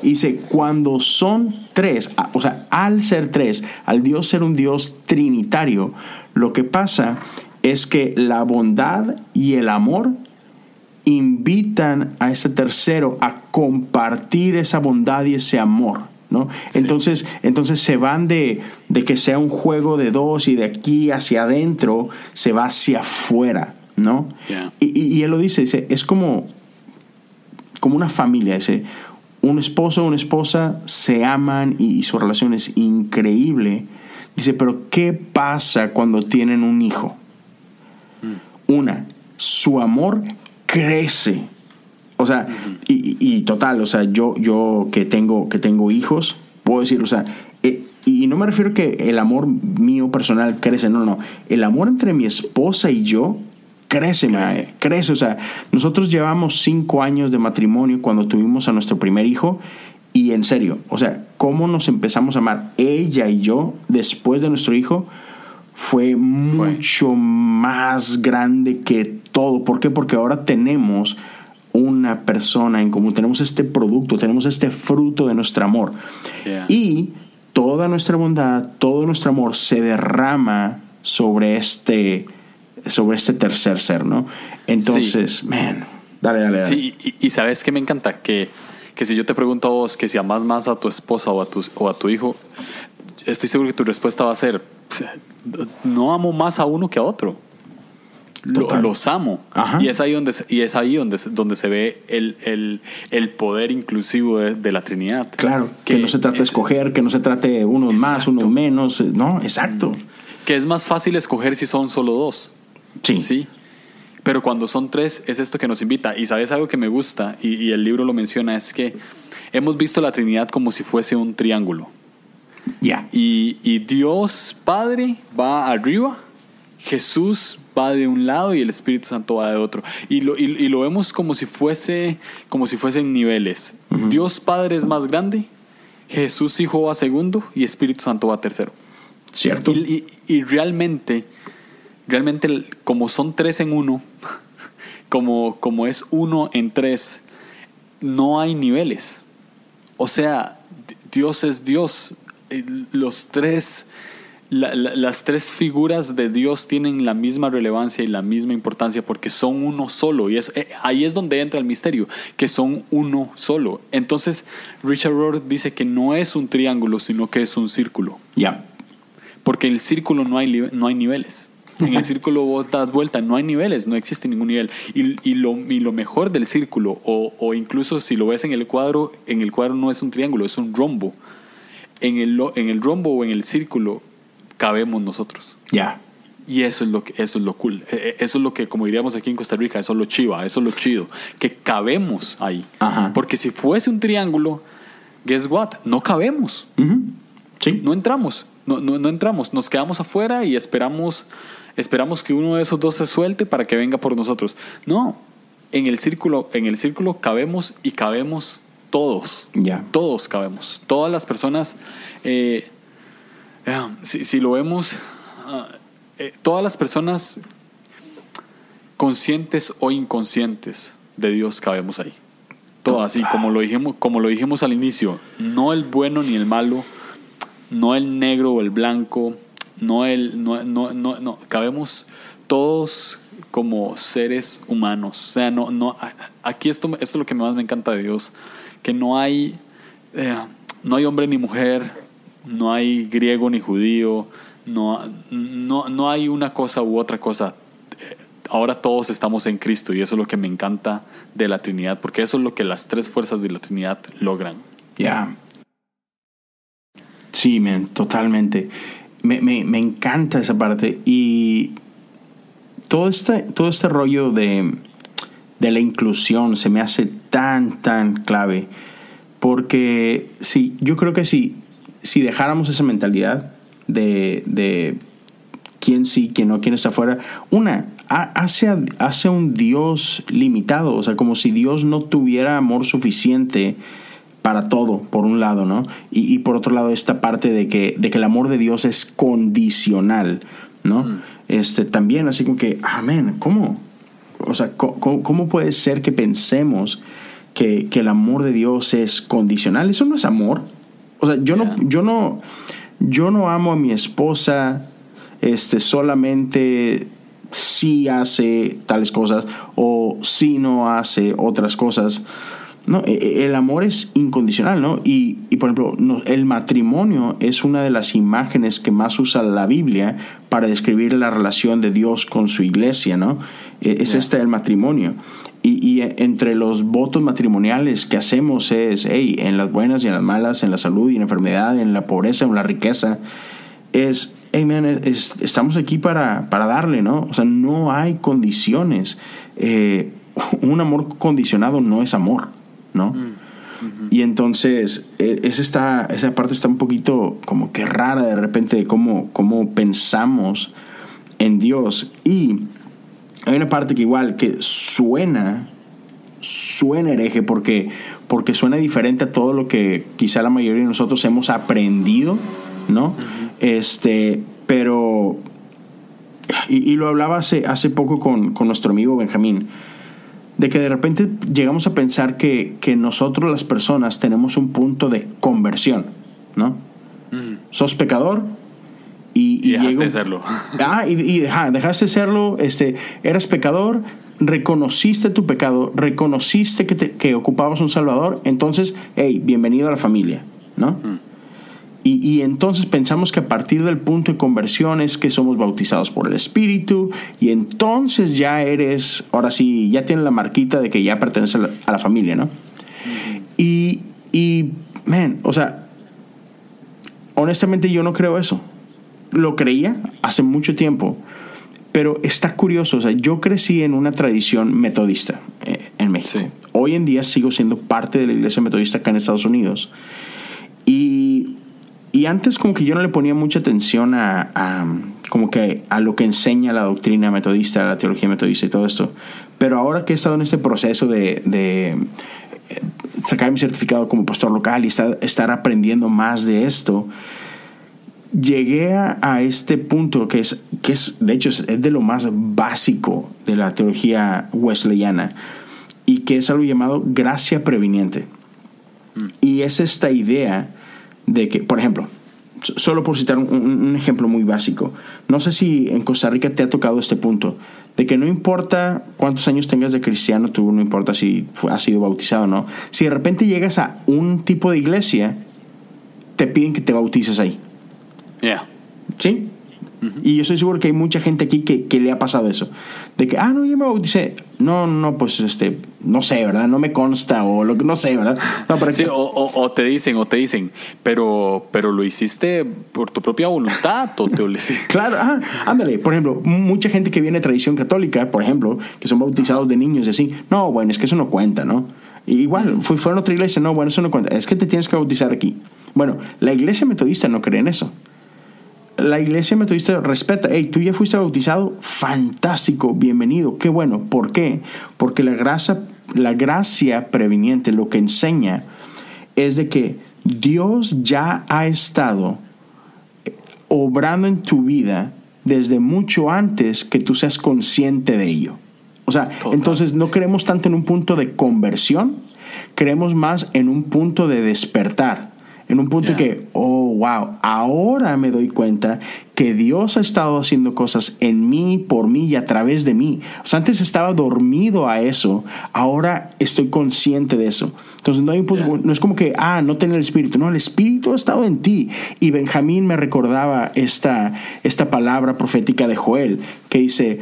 Dice, cuando son tres, o sea, al ser tres, al Dios ser un Dios trinitario, lo que pasa es que la bondad y el amor invitan a ese tercero a compartir esa bondad y ese amor. ¿no? Entonces, entonces se van de, de, que sea un juego de dos y de aquí hacia adentro se va hacia afuera. ¿no? Y, y, él lo dice, dice, es como, como una familia. Dice, un esposo o una esposa se aman y, su relación es increíble. Dice, pero ¿qué pasa cuando tienen un hijo? Mm. Una, su amor crece. O sea, y, total, o sea, yo, yo que, tengo, que tengo hijos, puedo decir, o sea, eh, y no me refiero que el amor mío personal crece, no, no, el amor entre mi esposa y yo crece, crece. crece. O sea, nosotros llevamos cinco años de matrimonio cuando tuvimos a nuestro primer hijo y en serio, o sea, cómo nos empezamos a amar ella y yo después de nuestro hijo fue mucho más grande que todo. ¿Por qué? Porque ahora tenemos una persona en común, tenemos este producto, tenemos este fruto de nuestro amor. Y toda nuestra bondad, todo nuestro amor se derrama sobre este, sobre este tercer ser, ¿no? Entonces, man, dale, dale, dale. Sí, y, sabes que me encanta que, que si yo te pregunto a vos que si amas más a tu esposa o a tu, o a tu hijo, estoy seguro que tu respuesta va a ser, no amo más a uno que a otro los amo. Y es ahí donde, y es ahí donde, donde se ve el, el, poder inclusivo de, la Trinidad. Claro, que, no se trata de escoger, que no se trate unos más, unos menos. No, exacto. Que es más fácil escoger si son solo dos. Sí. Sí. Pero cuando son tres, es esto que nos invita. Y sabes algo que me gusta, y, el libro lo menciona, es que hemos visto la Trinidad como si fuese un triángulo. Ya. Y, y Dios Padre va arriba, Jesús va de un lado y el Espíritu Santo va de otro. Y lo, y, lo vemos como si fuese, como si fuesen niveles. Dios Padre es más grande, Jesús Hijo va segundo y Espíritu Santo va tercero. Cierto. Y, realmente, realmente, como son tres en uno, como, como es uno en tres, no hay niveles. O sea, Dios es Dios. Los tres las tres figuras de Dios tienen la misma relevancia y la misma importancia porque son uno solo. Y es, eh, ahí es donde entra el misterio, que son uno solo. Entonces, Richard Rohr dice que no es un triángulo, sino que es un círculo. Ya. Porque en el círculo no hay, no hay niveles. En el círculo vos das vuelta, no hay niveles, no existe ningún nivel. Y, y, lo, y lo, mejor del círculo, o, o, incluso si lo ves en el cuadro, en el cuadro no es un triángulo, es un rombo. En el, en el rombo o en el círculo cabemos nosotros. Ya. Y eso es lo que eso es lo cool. E, e, eso es lo que como diríamos aquí en Costa Rica, eso es lo chiva, eso es lo chido, que cabemos ahí. Porque si fuese un triángulo, guess what? No cabemos. Sí. No entramos. No, no, no, entramos, nos quedamos afuera y esperamos esperamos que uno de esos dos se suelte para que venga por nosotros. No, en el círculo, en el círculo cabemos y cabemos todos. Ya. Todos cabemos. Todas las personas eh, si, lo vemos, ah, eh, todas las personas conscientes o inconscientes de Dios cabemos ahí. Todas, así como lo dijimos, como lo dijimos al inicio, no el bueno ni el malo, no el negro o el blanco, no el no, no, no, cabemos todos como seres humanos. O sea, no, no, aquí esto, esto es lo que más me encanta de Dios, que no hay, eh, no hay hombre ni mujer, no hay griego ni judío, no, no, no hay una cosa u otra cosa. Ahora todos estamos en Cristo y eso es lo que me encanta de la Trinidad, porque eso es lo que las tres fuerzas de la Trinidad logran. Ya. Sí, man, totalmente. Me, me, me, encanta esa parte y todo este, todo este rollo de, de la inclusión se me hace tan, tan clave. Porque sí, yo creo que sí, si dejáramos esa mentalidad de, de quién sí, quién no, quién está afuera, una, hace, hace un Dios limitado, o sea, como si Dios no tuviera amor suficiente para todo, por un lado, ¿no? Y, por otro lado, esta parte de que, de que el amor de Dios es condicional, ¿no? Mm. Este, también, así como que, amén, ¿cómo? O sea, ¿cómo, puede ser que pensemos que, que, el amor de Dios es condicional? Eso no es amor. O sea, yo no, yo no, yo no amo a mi esposa este, solamente si hace tales cosas o si no hace otras cosas. No, e, e, el amor es incondicional, ¿no? Y, y por ejemplo, el matrimonio es una de las imágenes que más usa la Biblia para describir la relación de Dios con su iglesia, ¿no? E, es este el matrimonio. Y, entre los votos matrimoniales que hacemos es, hey, en las buenas y en las malas, en la salud y en la enfermedad, en la pobreza, en la riqueza, es, hey, man, estamos aquí para, para darle, ¿no? O sea, no hay condiciones. Eh, un amor condicionado no es amor, ¿no? Mm, y entonces, e, es esa parte está un poquito como que rara de repente de cómo, cómo pensamos en Dios. Y hay una parte que igual que suena, suena hereje porque, porque suena diferente a todo lo que quizá la mayoría de nosotros hemos aprendido, ¿no? Este, pero, y, lo hablaba hace, hace poco con, nuestro amigo Benjamín, de que de repente llegamos a pensar que, nosotros las personas tenemos un punto de conversión, ¿no? Sos pecador, y, dejaste de serlo. Ah, y, dejaste de serlo, este, eras pecador, reconociste tu pecado, reconociste que, que ocupabas un Salvador, entonces, hey, bienvenido a la familia, ¿no? Mm. Y, y, entonces pensamos que a partir del punto de conversión es que somos bautizados por el Espíritu y entonces ya eres, ahora sí, ya tienes la marquita de que ya perteneces a la, familia, ¿no? Y, y, man, o sea, honestamente yo no creo eso lo creía hace mucho tiempo, pero está curioso. O sea, yo crecí en una tradición metodista eh, en México. Hoy en día sigo siendo parte de la iglesia metodista acá en Estados Unidos. Y, y antes como que yo no le ponía mucha atención a, como que a lo que enseña la doctrina metodista, la teología metodista y todo esto. Pero ahora que he estado en este proceso de, de eh, sacar mi certificado como pastor local y estar, estar aprendiendo más de esto, llegué a, este punto que es, que es de hecho, es, de lo más básico de la teología wesleyana y que es algo llamado gracia previniente. Mm. Y es esta idea de que, por ejemplo, solo por citar un, ejemplo muy básico, no sé si en Costa Rica te ha tocado este punto, de que no importa cuántos años tengas de cristiano, tú no importa si has sido bautizado o no, si de repente llegas a un tipo de iglesia, te piden que te bautices ahí. Ya. ¿Sí? Y yo estoy seguro que hay mucha gente aquí que, que, le ha pasado eso. De que, ah, no, yo me bauticé. No, no, pues este, no sé, ¿verdad? No me consta o lo que no sé, ¿verdad? No, sí, o, o, te dicen, o te dicen, pero, pero lo hiciste por tu propia voluntad o te Claro, ah, ándale. Por ejemplo, mucha gente que viene de tradición católica, por ejemplo, que son bautizados de niños y así. No, bueno, es que eso no cuenta, ¿no? igual, fue, fueron a otra iglesia, no, bueno, eso no cuenta. Es que te tienes que bautizar aquí. Bueno, la iglesia metodista no cree en eso la iglesia metodista respeta, hey, tú ya fuiste bautizado, fantástico, bienvenido, qué bueno. ¿Por qué? Porque la gracia, la gracia previniente lo que enseña es de que Dios ya ha estado obrando en tu vida desde mucho antes que tú seas consciente de ello. O sea, entonces no creemos tanto en un punto de conversión, creemos más en un punto de despertar en un punto que, oh, wow, ahora me doy cuenta que Dios ha estado haciendo cosas en mí, por mí y a través de mí. O sea, antes estaba dormido a eso, ahora estoy consciente de eso. Entonces no hay un punto, no es como que, ah, no tener el Espíritu, no, el Espíritu ha estado en ti. Y Benjamín me recordaba esta, esta palabra profética de Joel que dice,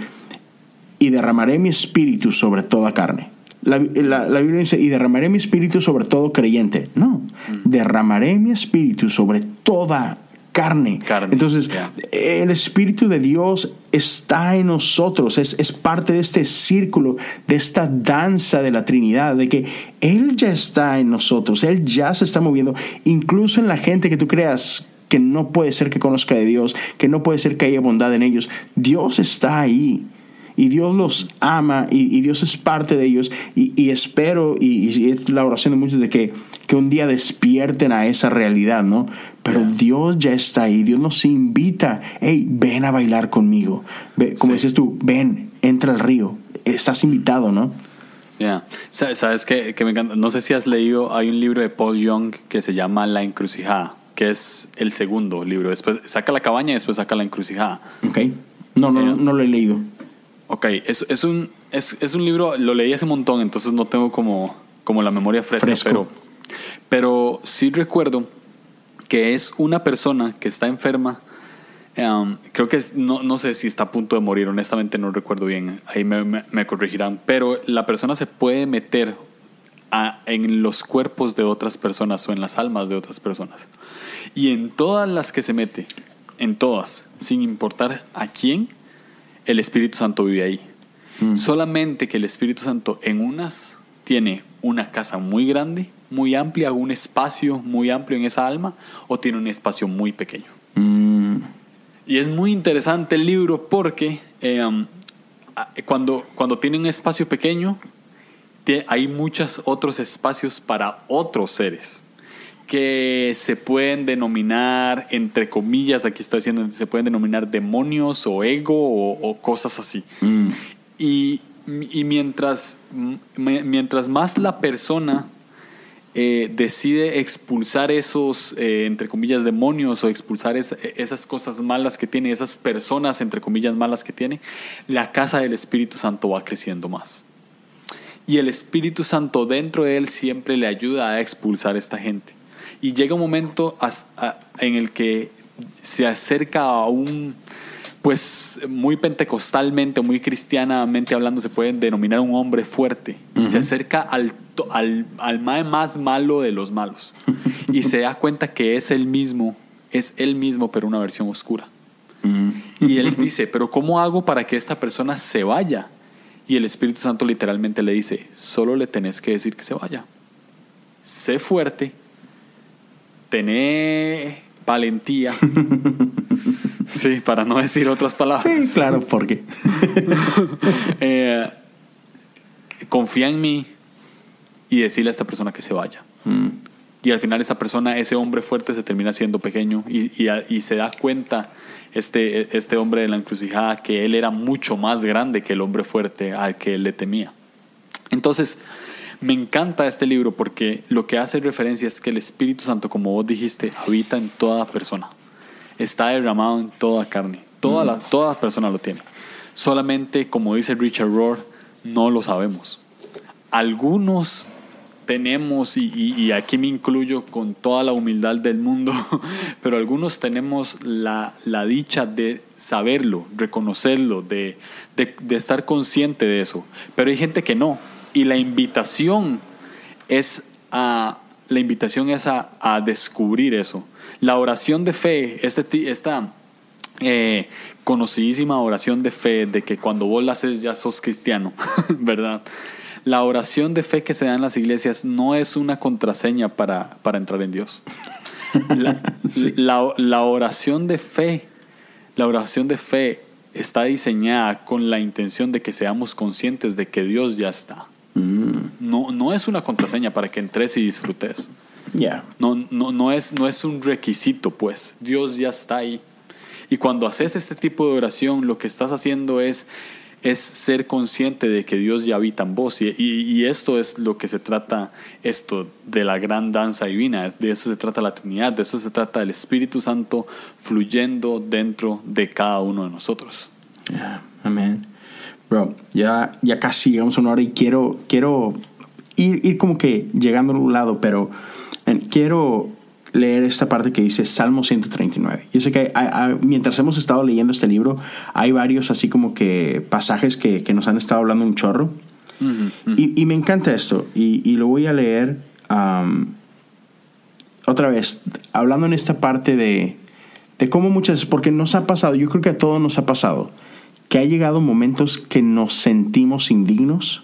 y derramaré mi Espíritu sobre toda carne. La, Biblia dice, y derramaré mi espíritu sobre todo creyente. No, derramaré mi espíritu sobre toda carne. Entonces, el Espíritu de Dios está en nosotros, es, es, parte de este círculo, de esta danza de la Trinidad, de que Él ya está en nosotros, Él ya se está moviendo, incluso en la gente que tú creas que no puede ser que conozca de Dios, que no puede ser que haya bondad en ellos. Dios está ahí y Dios los ama y, Dios es parte de ellos. Y, espero y, es la oración de muchos de que, que un día despierten a esa realidad, ¿no? Pero Dios ya está ahí, Dios nos invita, hey, ven a bailar conmigo, como dices tú, ven, entra al río, estás invitado, ¿no? Ya, sabes que, que me encanta, no sé si has leído, hay un libro de Paul Young que se llama La encrucijada, que es el segundo libro, después saca la cabaña y después saca la encrucijada. Ok, no, no, no lo he leído. Ok, es, es, un, es, es, un libro, lo leí hace un montón, entonces no tengo como, como la memoria fresca, pero, pero sí recuerdo que es una persona que está enferma. Um, creo que es, no, no, sé si está a punto de morir, honestamente no recuerdo bien, ahí me, me, corregirán, pero la persona se puede meter a, en los cuerpos de otras personas o en las almas de otras personas. Y en todas las que se mete, en todas, sin importar a quién, el Espíritu Santo vive ahí. Mm. Solamente que el Espíritu Santo en unas tiene una casa muy grande, muy amplia, un espacio muy amplio en esa alma, o tiene un espacio muy pequeño. Mm. Y es muy interesante el libro porque eh, cuando, cuando tiene un espacio pequeño, hay muchos otros espacios para otros seres que se pueden denominar, entre comillas, aquí estoy diciendo, se pueden denominar demonios o ego o, cosas así. Mm. Y, mientras, mientras más la persona eh, decide expulsar esos, eh, entre comillas, demonios o expulsar esas cosas malas que tiene, esas personas, entre comillas, malas que tiene, la casa del Espíritu Santo va creciendo más. Y el Espíritu Santo dentro de él siempre le ayuda a expulsar a esta gente. Y llega un momento en el que se acerca a un, pues muy pentecostalmente, muy cristianamente hablando, se puede denominar un hombre fuerte. Se acerca al, al, al más malo de los malos. y se da cuenta que es el mismo, es el mismo, pero una versión oscura. Y él dice, pero ¿cómo hago para que esta persona se vaya? Y el Espíritu Santo literalmente le dice, solo le tenés que decir que se vaya. Sé fuerte tener valentía. sí, para no decir otras palabras. Sí, claro, porque. eh, confía en mí y decirle a esta persona que se vaya. Mm. y al final esa persona, ese hombre fuerte se termina siendo pequeño y, y, se da cuenta este, este hombre de la encrucijada que él era mucho más grande que el hombre fuerte al que él le temía. Entonces, me encanta este libro porque lo que hace referencia es que el Espíritu Santo, como vos dijiste, habita en toda persona. Está derramado en toda carne. Toda, la, toda persona lo tiene. Solamente, como dice Richard Rohr, no lo sabemos. Algunos tenemos, y, aquí me incluyo con toda la humildad del mundo, pero algunos tenemos la, dicha de saberlo, reconocerlo, de, estar consciente de eso. Pero hay gente que no. Y la invitación es a, la invitación es a, descubrir eso. La oración de fe, este, esta eh, conocidísima oración de fe, de que cuando vos la haces ya sos cristiano, ¿verdad? La oración de fe que se da en las iglesias no es una contraseña para, entrar en Dios. La, oración de fe, la oración de fe está diseñada con la intención de que seamos conscientes de que Dios ya está. Mm. No, no es una contraseña para que entres y disfrutes. No, no, no, es, no es un requisito, pues. Dios ya está ahí. Y cuando haces este tipo de oración, lo que estás haciendo es es ser consciente de que Dios ya habita en vos. Y, esto es lo que se trata, esto de la gran danza divina. De eso se trata la Trinidad, de eso se trata el Espíritu Santo fluyendo dentro de cada uno de nosotros. Amén. Bro, ya, ya casi llegamos a una hora y quiero, quiero ir, ir como que llegando a un lado, pero quiero leer esta parte que dice Salmo 139. Yo sé que mientras hemos estado leyendo este libro, hay varios así como que pasajes que, nos han estado hablando un chorro. Y, me encanta esto. Y, lo voy a leer otra vez, hablando en esta parte de, de cómo muchas, porque nos ha pasado, yo creo que a todos nos ha pasado, que ha llegado momentos que nos sentimos indignos,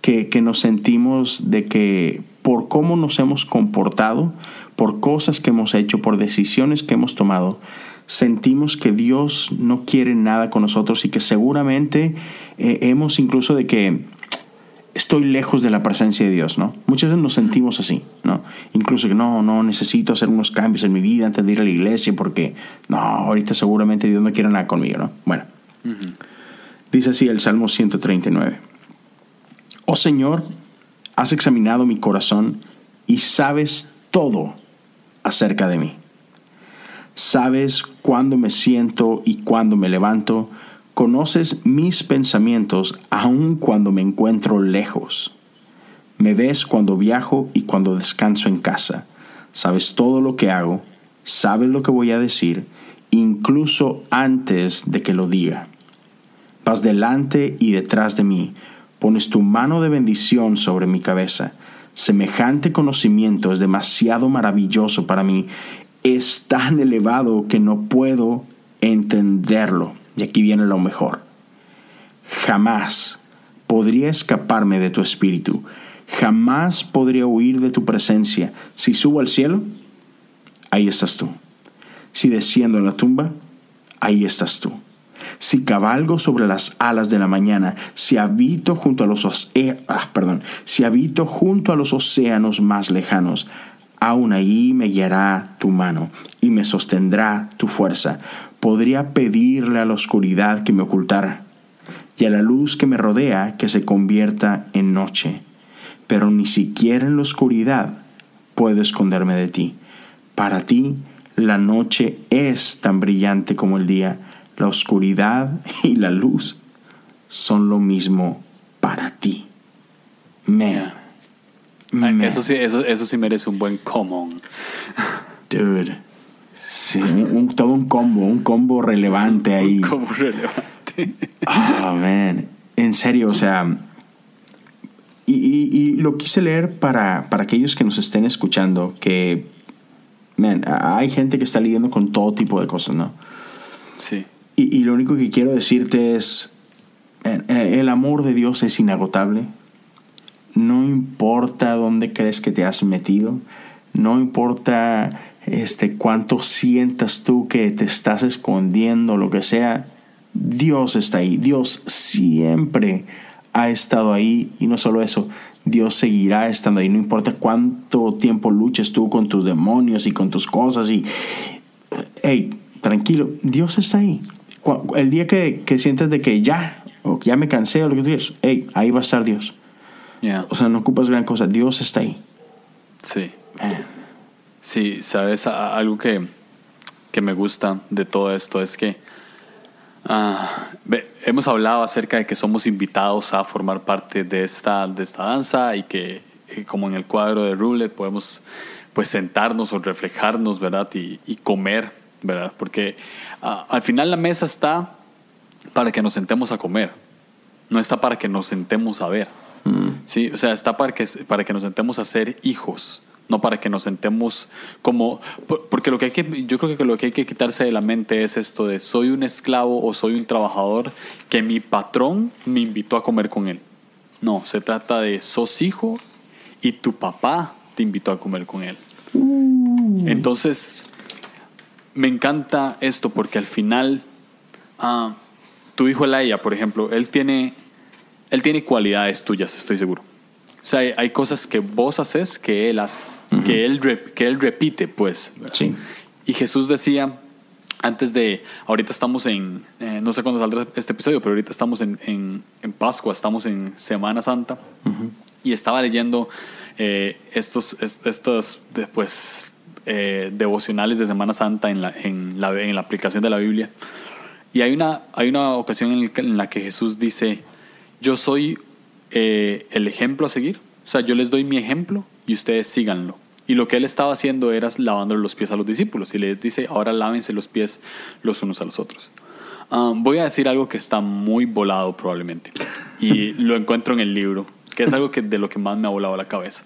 que, que nos sentimos de que por cómo nos hemos comportado, por cosas que hemos hecho, por decisiones que hemos tomado, sentimos que Dios no quiere nada con nosotros y que seguramente eh, hemos incluso de que estoy lejos de la presencia de Dios, ¿no? Muchas veces nos sentimos así, ¿no? Incluso que no, no necesito hacer unos cambios en mi vida antes de ir a la iglesia porque, no, ahorita seguramente Dios no quiere nada conmigo, ¿no? Bueno, dice así el Salmo 139. Oh Señor, has examinado mi corazón y sabes todo acerca de mí. Sabes cuándo me siento y cuándo me levanto. Conoces mis pensamientos aun cuando me encuentro lejos. Me ves cuando viajo y cuando descanso en casa. Sabes todo lo que hago, sabes lo que voy a decir, incluso antes de que lo diga. Vas delante y detrás de mí, pones tu mano de bendición sobre mi cabeza Semejante conocimiento es demasiado maravilloso para mí. Es tan elevado que no puedo entenderlo. Y aquí viene lo mejor. Jamás podría escaparme de tu espíritu. Jamás podría huir de tu presencia. Si subo al cielo, ahí estás tú. Si desciendo a la tumba, ahí estás tú si cabalgo sobre las alas de la mañana, si habito junto a los, eh, ah, perdón, si habito junto a los océanos más lejanos, aún allí me guiará tu mano y me sostendrá tu fuerza. Podría pedirle a la oscuridad que me ocultara y a la luz que me rodea que se convierta en noche. Pero ni siquiera en la oscuridad puedo esconderme de ti. Para ti la noche es tan brillante como el día la oscuridad y la luz son lo mismo para ti. Man. Eso, sí, eso, eso sí merece un buen common. Dude. Sí, un, todo un combo, un combo relevante ahí. Un combo relevante. Oh, man. En serio, o sea. Y, lo quise leer para, para aquellos que nos estén escuchando, que. Man, hay gente que está lidiando con todo tipo de cosas, ¿no? Sí. Y, lo único que quiero decirte es, eh, eh, el amor de Dios es inagotable. No importa dónde crees que te has metido, no importa este, cuánto sientas tú que te estás escondiendo, lo que sea, Dios está ahí. Dios siempre ha estado ahí y no solo eso, Dios seguirá estando ahí, no importa cuánto tiempo luches tú con tus demonios y con tus cosas y, hey, tranquilo, Dios está ahí. El día que, que sientes de que ya, o ya me cansé o lo que tú quieras, hey, ahí va a estar Dios. O sea, no ocupas gran cosa, Dios está ahí. Sí. Sí, sabes, algo que, que me gusta de todo esto es que Ah, hemos hablado acerca de que somos invitados a formar parte de esta, de esta danza y que, como en el cuadro de Roulette, podemos pues sentarnos o reflejarnos, ¿verdad? Y, y comer, ¿verdad? Porque ah, al final la mesa está para que nos sentemos a comer, no está para que nos sentemos a ver. Mm. ¿sí? O sea, está para que, para que nos sentemos a ser hijos no para que nos sentemos como porque lo que hay que yo creo que lo que hay que quitarse de la mente es esto de soy un esclavo o soy un trabajador que mi patrón me invitó a comer con él. No, se trata de sos hijo y tu papá te invitó a comer con él. Mm. Entonces, me encanta esto porque al final ah, tu hijo Elaya, por ejemplo, él tiene él tiene cualidades tuyas, estoy seguro. O sea, hay, hay cosas que vos haces que él hace que, él, que él repite, pues. Sí. Y Jesús decía, antes de, ahorita estamos en, eh, no sé cuándo saldrá este episodio, pero ahorita estamos en, en, Pascua, estamos en Semana Santa, y estaba leyendo eh, estos, estos después, eh, devocionales de Semana Santa en la, en, la, aplicación de la Biblia. Y hay una, hay una ocasión en la que Jesús dice, yo soy el ejemplo a seguir, o sea, yo les doy mi ejemplo y ustedes síganlo. Y lo que él estaba haciendo era lavando los pies a los discípulos y les dice, ahora lávense los pies los unos a los otros. Ah, voy a decir algo que está muy volado probablemente y lo encuentro en el libro, que es algo que, de lo que más me ha volado la cabeza.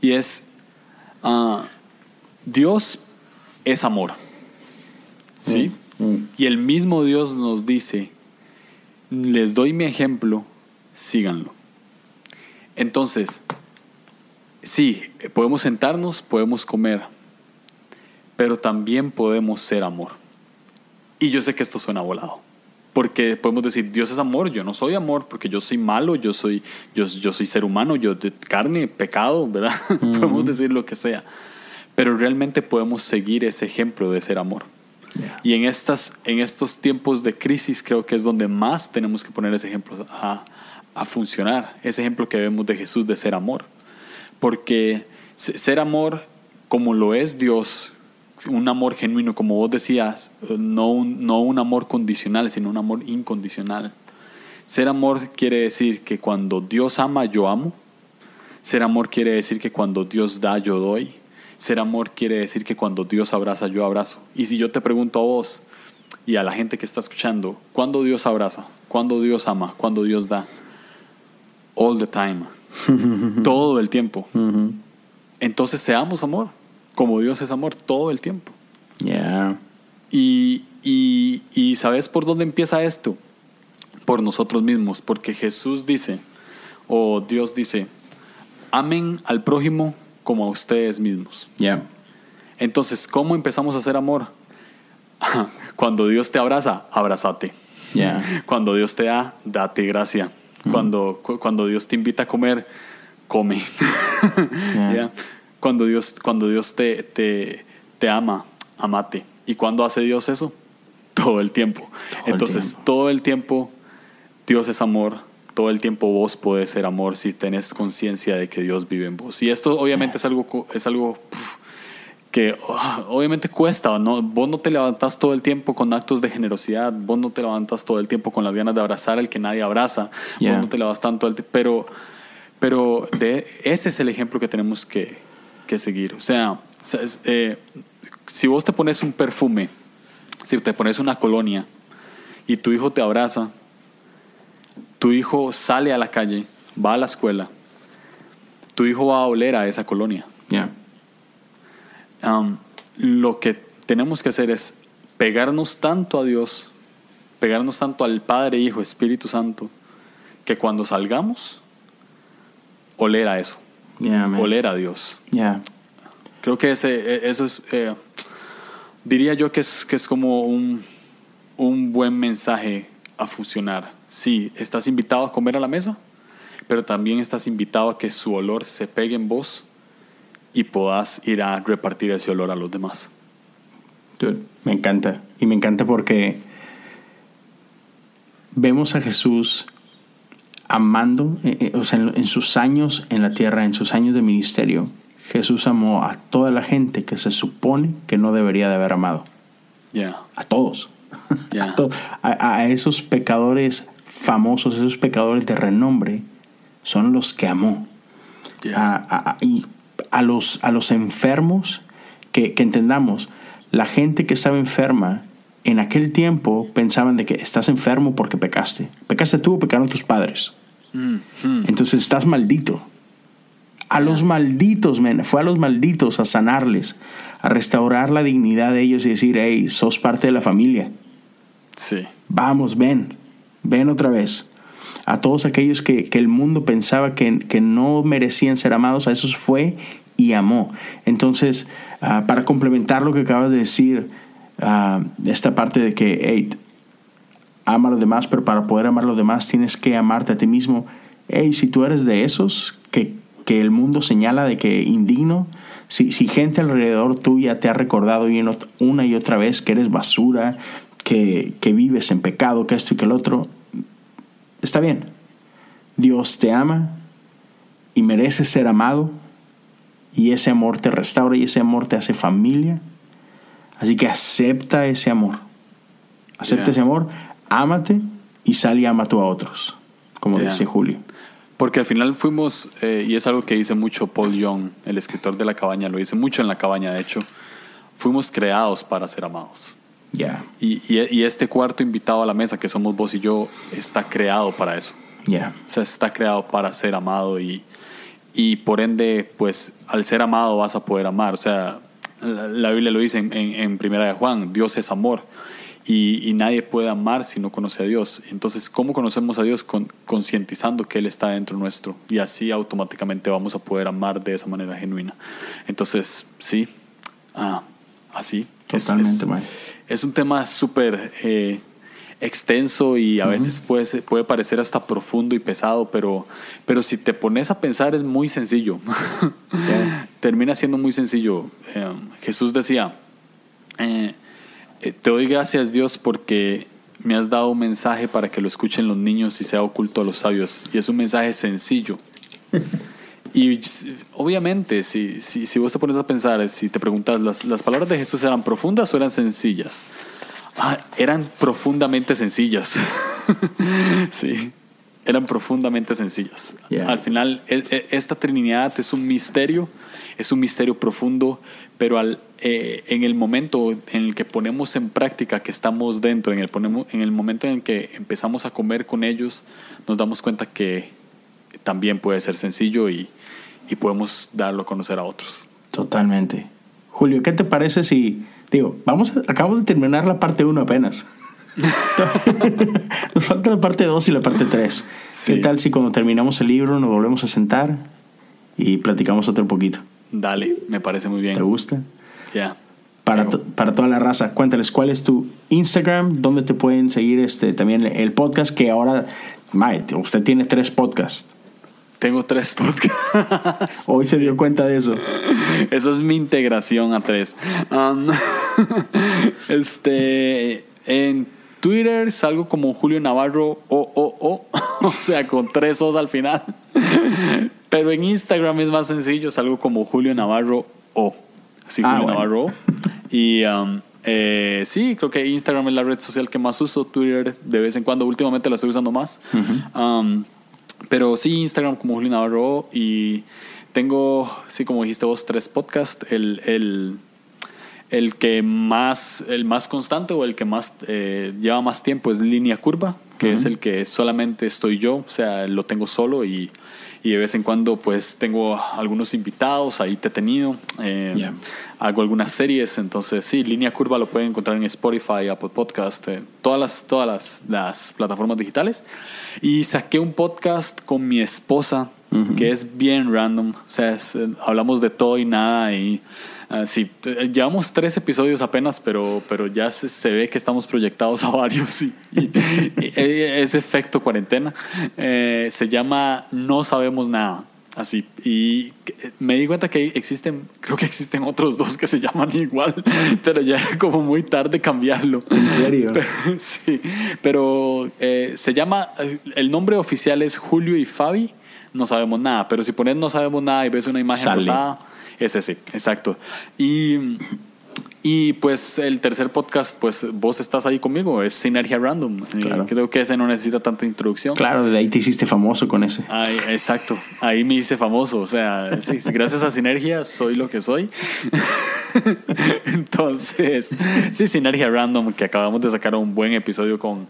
Y es, uh, Dios es amor. ¿Sí? Mm, mm. Y el mismo Dios nos dice, les doy mi ejemplo, síganlo. Entonces, sí, podemos sentarnos, podemos comer, pero también podemos ser amor. Y yo sé que esto suena volado, porque podemos decir, Dios es amor, yo no soy amor, porque yo soy malo, yo soy, yo, yo soy ser humano, yo de carne, pecado, ¿verdad? podemos decir lo que sea, pero realmente podemos seguir ese ejemplo de ser amor. Y en, estas, en estos tiempos de crisis creo que es donde más tenemos que poner ese ejemplo a, a funcionar, ese ejemplo que vemos de Jesús de ser amor porque ser amor como lo es Dios, un amor genuino, como vos decías, no un, no un amor condicional, sino un amor incondicional. Ser amor quiere decir que cuando Dios ama, yo amo. Ser amor quiere decir que cuando Dios da, yo doy. Ser amor quiere decir que cuando Dios abraza, yo abrazo. Y si yo te pregunto a vos y a la gente que está escuchando, ¿cuándo Dios abraza? ¿Cuándo Dios ama? ¿Cuándo Dios da? All the time. todo el tiempo. Entonces seamos amor, como Dios es amor todo el tiempo. Y, y, ¿sabes por dónde empieza esto? Por nosotros mismos, porque Jesús dice, o Dios dice, amen al prójimo como a ustedes mismos. Entonces, ¿cómo empezamos a hacer amor? Cuando Dios te abraza, abrázate. Cuando Dios te da, date gracia. Cuando, cuando Dios te invita a comer, come. Cuando Dios, cuando Dios te, te, te, ama, amate. ¿Y cuando hace Dios eso? Todo el tiempo. Entonces, todo el tiempo Dios es amor. Todo el tiempo vos podés ser amor si tenés conciencia de que Dios vive en vos. Y esto obviamente es algo, es algo que ah, obviamente cuesta, ¿no? Vos no te levantas todo el tiempo con actos de generosidad, vos no te levantas todo el tiempo con las ganas de abrazar al que nadie abraza, vos no te levantas tanto, el pero, pero de, ese es el ejemplo que tenemos que, que seguir. O sea, eh, si vos te pones un perfume, si te pones una colonia y tu hijo te abraza, tu hijo sale a la calle, va a la escuela, tu hijo va a oler a esa colonia. Lo que tenemos que hacer es pegarnos tanto a Dios, pegarnos tanto al Padre, Hijo, Espíritu Santo, que cuando salgamos, oler a eso, oler a Dios. Creo que ese, e, eso es, eh, diría yo que es, que es como un, un buen mensaje a funcionar. Sí, estás invitado a comer a la mesa, pero también estás invitado a que su olor se pegue en vos y puedas ir a repartir ese olor a los demás. me encanta. Y me encanta porque vemos a Jesús amando, eh, eh, o sea, en, sus años en la tierra, en sus años de ministerio, Jesús amó a toda la gente que se supone que no debería de haber amado. A todos. a, esos pecadores famosos, esos pecadores de renombre, son los que amó. A, y a los, a los enfermos, que, que entendamos, la gente que estaba enferma en aquel tiempo pensaban de que estás enfermo porque pecaste. Pecaste tú o pecaron tus padres. Mm-hmm. Entonces estás maldito. A los malditos, fue a los malditos a sanarles, a restaurar la dignidad de ellos y decir, hey, sos parte de la familia. Sí. Vamos, ven, ven otra vez. A todos aquellos que, el mundo pensaba que, que, no merecían ser amados, a esos fue y amó. Entonces, ah, para complementar lo que acabas de decir, uh, esta parte de que, hey, ama a los demás, pero para poder amar a los demás tienes que amarte a ti mismo. Hey, si tú eres de esos que, que el mundo señala de que indigno, si, si gente alrededor tuya te ha recordado una y otra vez que eres basura, que, que vives en pecado, que esto y que el otro, está bien. Dios te ama y mereces ser amado y ese amor te restaura y ese amor te hace familia. Así que acepta ese amor. Acepta ese amor, ámate y sal y ama tú a otros, como dice Julio. Porque al final fuimos, eh, y es algo que dice mucho Paul Young, el escritor de La Cabaña, lo dice mucho en La Cabaña, de hecho, fuimos creados para ser amados. Ya. Y, y, este cuarto invitado a la mesa, que somos vos y yo, está creado para eso. Ya. O sea, está creado para ser amado y, y por ende, pues al ser amado vas a poder amar. O sea, la, Biblia lo dice en, en, Primera de Juan, Dios es amor. Y, nadie puede amar si no conoce a Dios. Entonces, ¿cómo conocemos a Dios? Con, concientizando que Él está dentro nuestro. Y así automáticamente vamos a poder amar de esa manera genuina. Entonces, sí, ah, así. Totalmente, es, es, un tema súper eh, extenso y a veces puede, puede parecer hasta profundo y pesado, pero, pero si te pones a pensar es muy sencillo. Termina siendo muy sencillo. Eh, Jesús decía, eh, te doy gracias Dios porque me has dado un mensaje para que lo escuchen los niños y sea oculto a los sabios. Y es un mensaje sencillo. y obviamente, si, si, si, vos te pones a pensar, si te preguntas, ¿las, ¿las palabras de Jesús eran profundas o eran sencillas? Ah, eran profundamente sencillas. sí, eran profundamente sencillas. Al final, e, e, esta Trinidad es un misterio, es un misterio profundo, pero al, eh, en el momento en el que ponemos en práctica que estamos dentro, en el, ponemos, en el momento en el que empezamos a comer con ellos, nos damos cuenta que también puede ser sencillo y, y podemos darlo a conocer a otros. Totalmente. Julio, ¿qué te parece si Digo, vamos acabamos de terminar la parte 1 apenas. nos falta la parte 2 y la parte 3. ¿Qué tal si cuando terminamos el libro nos volvemos a sentar y platicamos otro poquito? Dale, me parece muy bien. ¿Te gusta? Ya. Para, para toda la raza, cuéntales cuál es tu Instagram, dónde te pueden seguir este también el podcast que ahora, Mike, usted tiene tres podcasts. Tengo tres podcasts. Hoy se dio cuenta de eso. Esa es mi integración a tres. Um, este, en Twitter salgo como Julio Navarro o o o, o sea, con tres O's al final. Pero en Instagram es más sencillo, salgo como Julio Navarro O. Así ah, Julio Navarro Y um, eh, sí, creo que Instagram es la red social que más uso. Twitter de vez en cuando, últimamente la estoy usando más. Pero sí, Instagram como Julio Navarro y tengo, sí, como dijiste vos, tres podcasts. El, el, el que más, el más constante o el que más eh, lleva más tiempo es Línea Curva, que es el que solamente estoy yo, o sea, lo tengo solo y y de vez en cuando pues tengo algunos invitados ahí te he tenido eh, hago algunas series entonces sí línea curva lo pueden encontrar en Spotify Apple Podcast eh, todas las todas las, las, plataformas digitales. Y saqué un podcast con mi esposa que es bien random o sea eh, hablamos de todo y nada y Ah, sí, llevamos tres episodios apenas, pero, pero ya se, ve que estamos proyectados a varios y, ese efecto cuarentena eh, se llama No sabemos nada. Así, y me di cuenta que existen, creo que existen otros dos que se llaman igual, pero ya era como muy tarde cambiarlo. ¿En serio? sí, pero eh, se llama, el nombre oficial es Julio y Fabi, no sabemos nada, pero si pones no sabemos nada y ves una imagen rosada, ese sí, exacto. Y y pues el tercer podcast, pues vos estás ahí conmigo, es Sinergia Random. Creo que ese no necesita tanta introducción. Claro, de ahí te hiciste famoso con ese. exacto, ahí me hice famoso. O sea, gracias a Sinergia soy lo que soy. Entonces, sí, Sinergia Random, que acabamos de sacar un buen episodio con,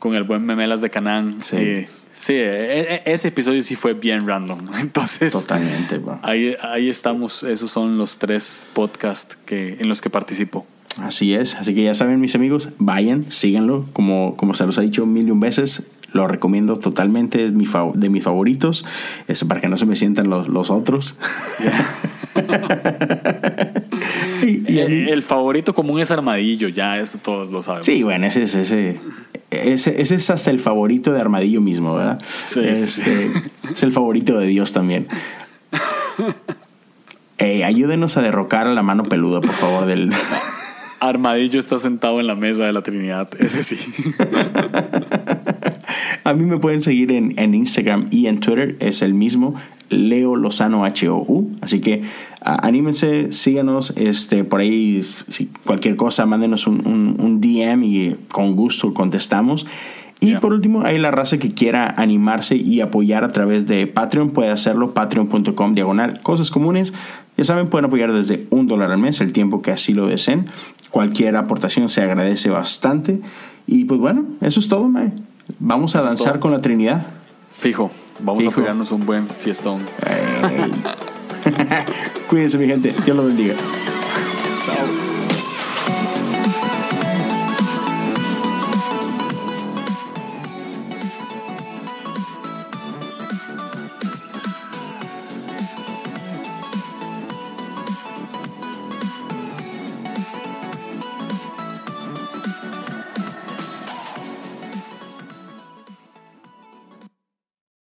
con el buen Memelas de Canán. Sí. Eh, Sí, e, e, ese episodio sí fue bien random. Entonces, totalmente. Ahí, ahí estamos. Esos son los tres podcasts que, en los que participo. Así es. Así que ya saben, mis amigos, vayan, síganlo. Como, como se los ha dicho mil y un veces, lo recomiendo totalmente. Es mi de mis favoritos. Eso para que no se me sientan los, los otros. el, favorito común es Armadillo, ya eso todos lo sabemos. Sí, bueno, ese es ese, ese, es hasta el favorito de Armadillo mismo, ¿verdad? Sí, este, Es el favorito de Dios también. ayúdenos a derrocar a la mano peluda, por favor, del... Armadillo está sentado en la mesa de la Trinidad, ese sí. a mí me pueden seguir en, en Instagram y en Twitter, es el mismo, Leo Lozano HOU. Así que anímense, síganos. Este, por ahí, si cualquier cosa, mándenos un, DM y con gusto contestamos. Y por último, hay la raza que quiera animarse y apoyar a través de Patreon, puede hacerlo, patreon.com diagonal, cosas comunes. Ya saben, pueden apoyar desde un dólar al mes, el tiempo que así lo deseen. Cualquier aportación se agradece bastante. Y pues bueno, eso es todo, Mae. Vamos a danzar con la Trinidad. Fijo, vamos a pegarnos un buen fiestón. Cuídense, mi gente. Dios los bendiga. Chao.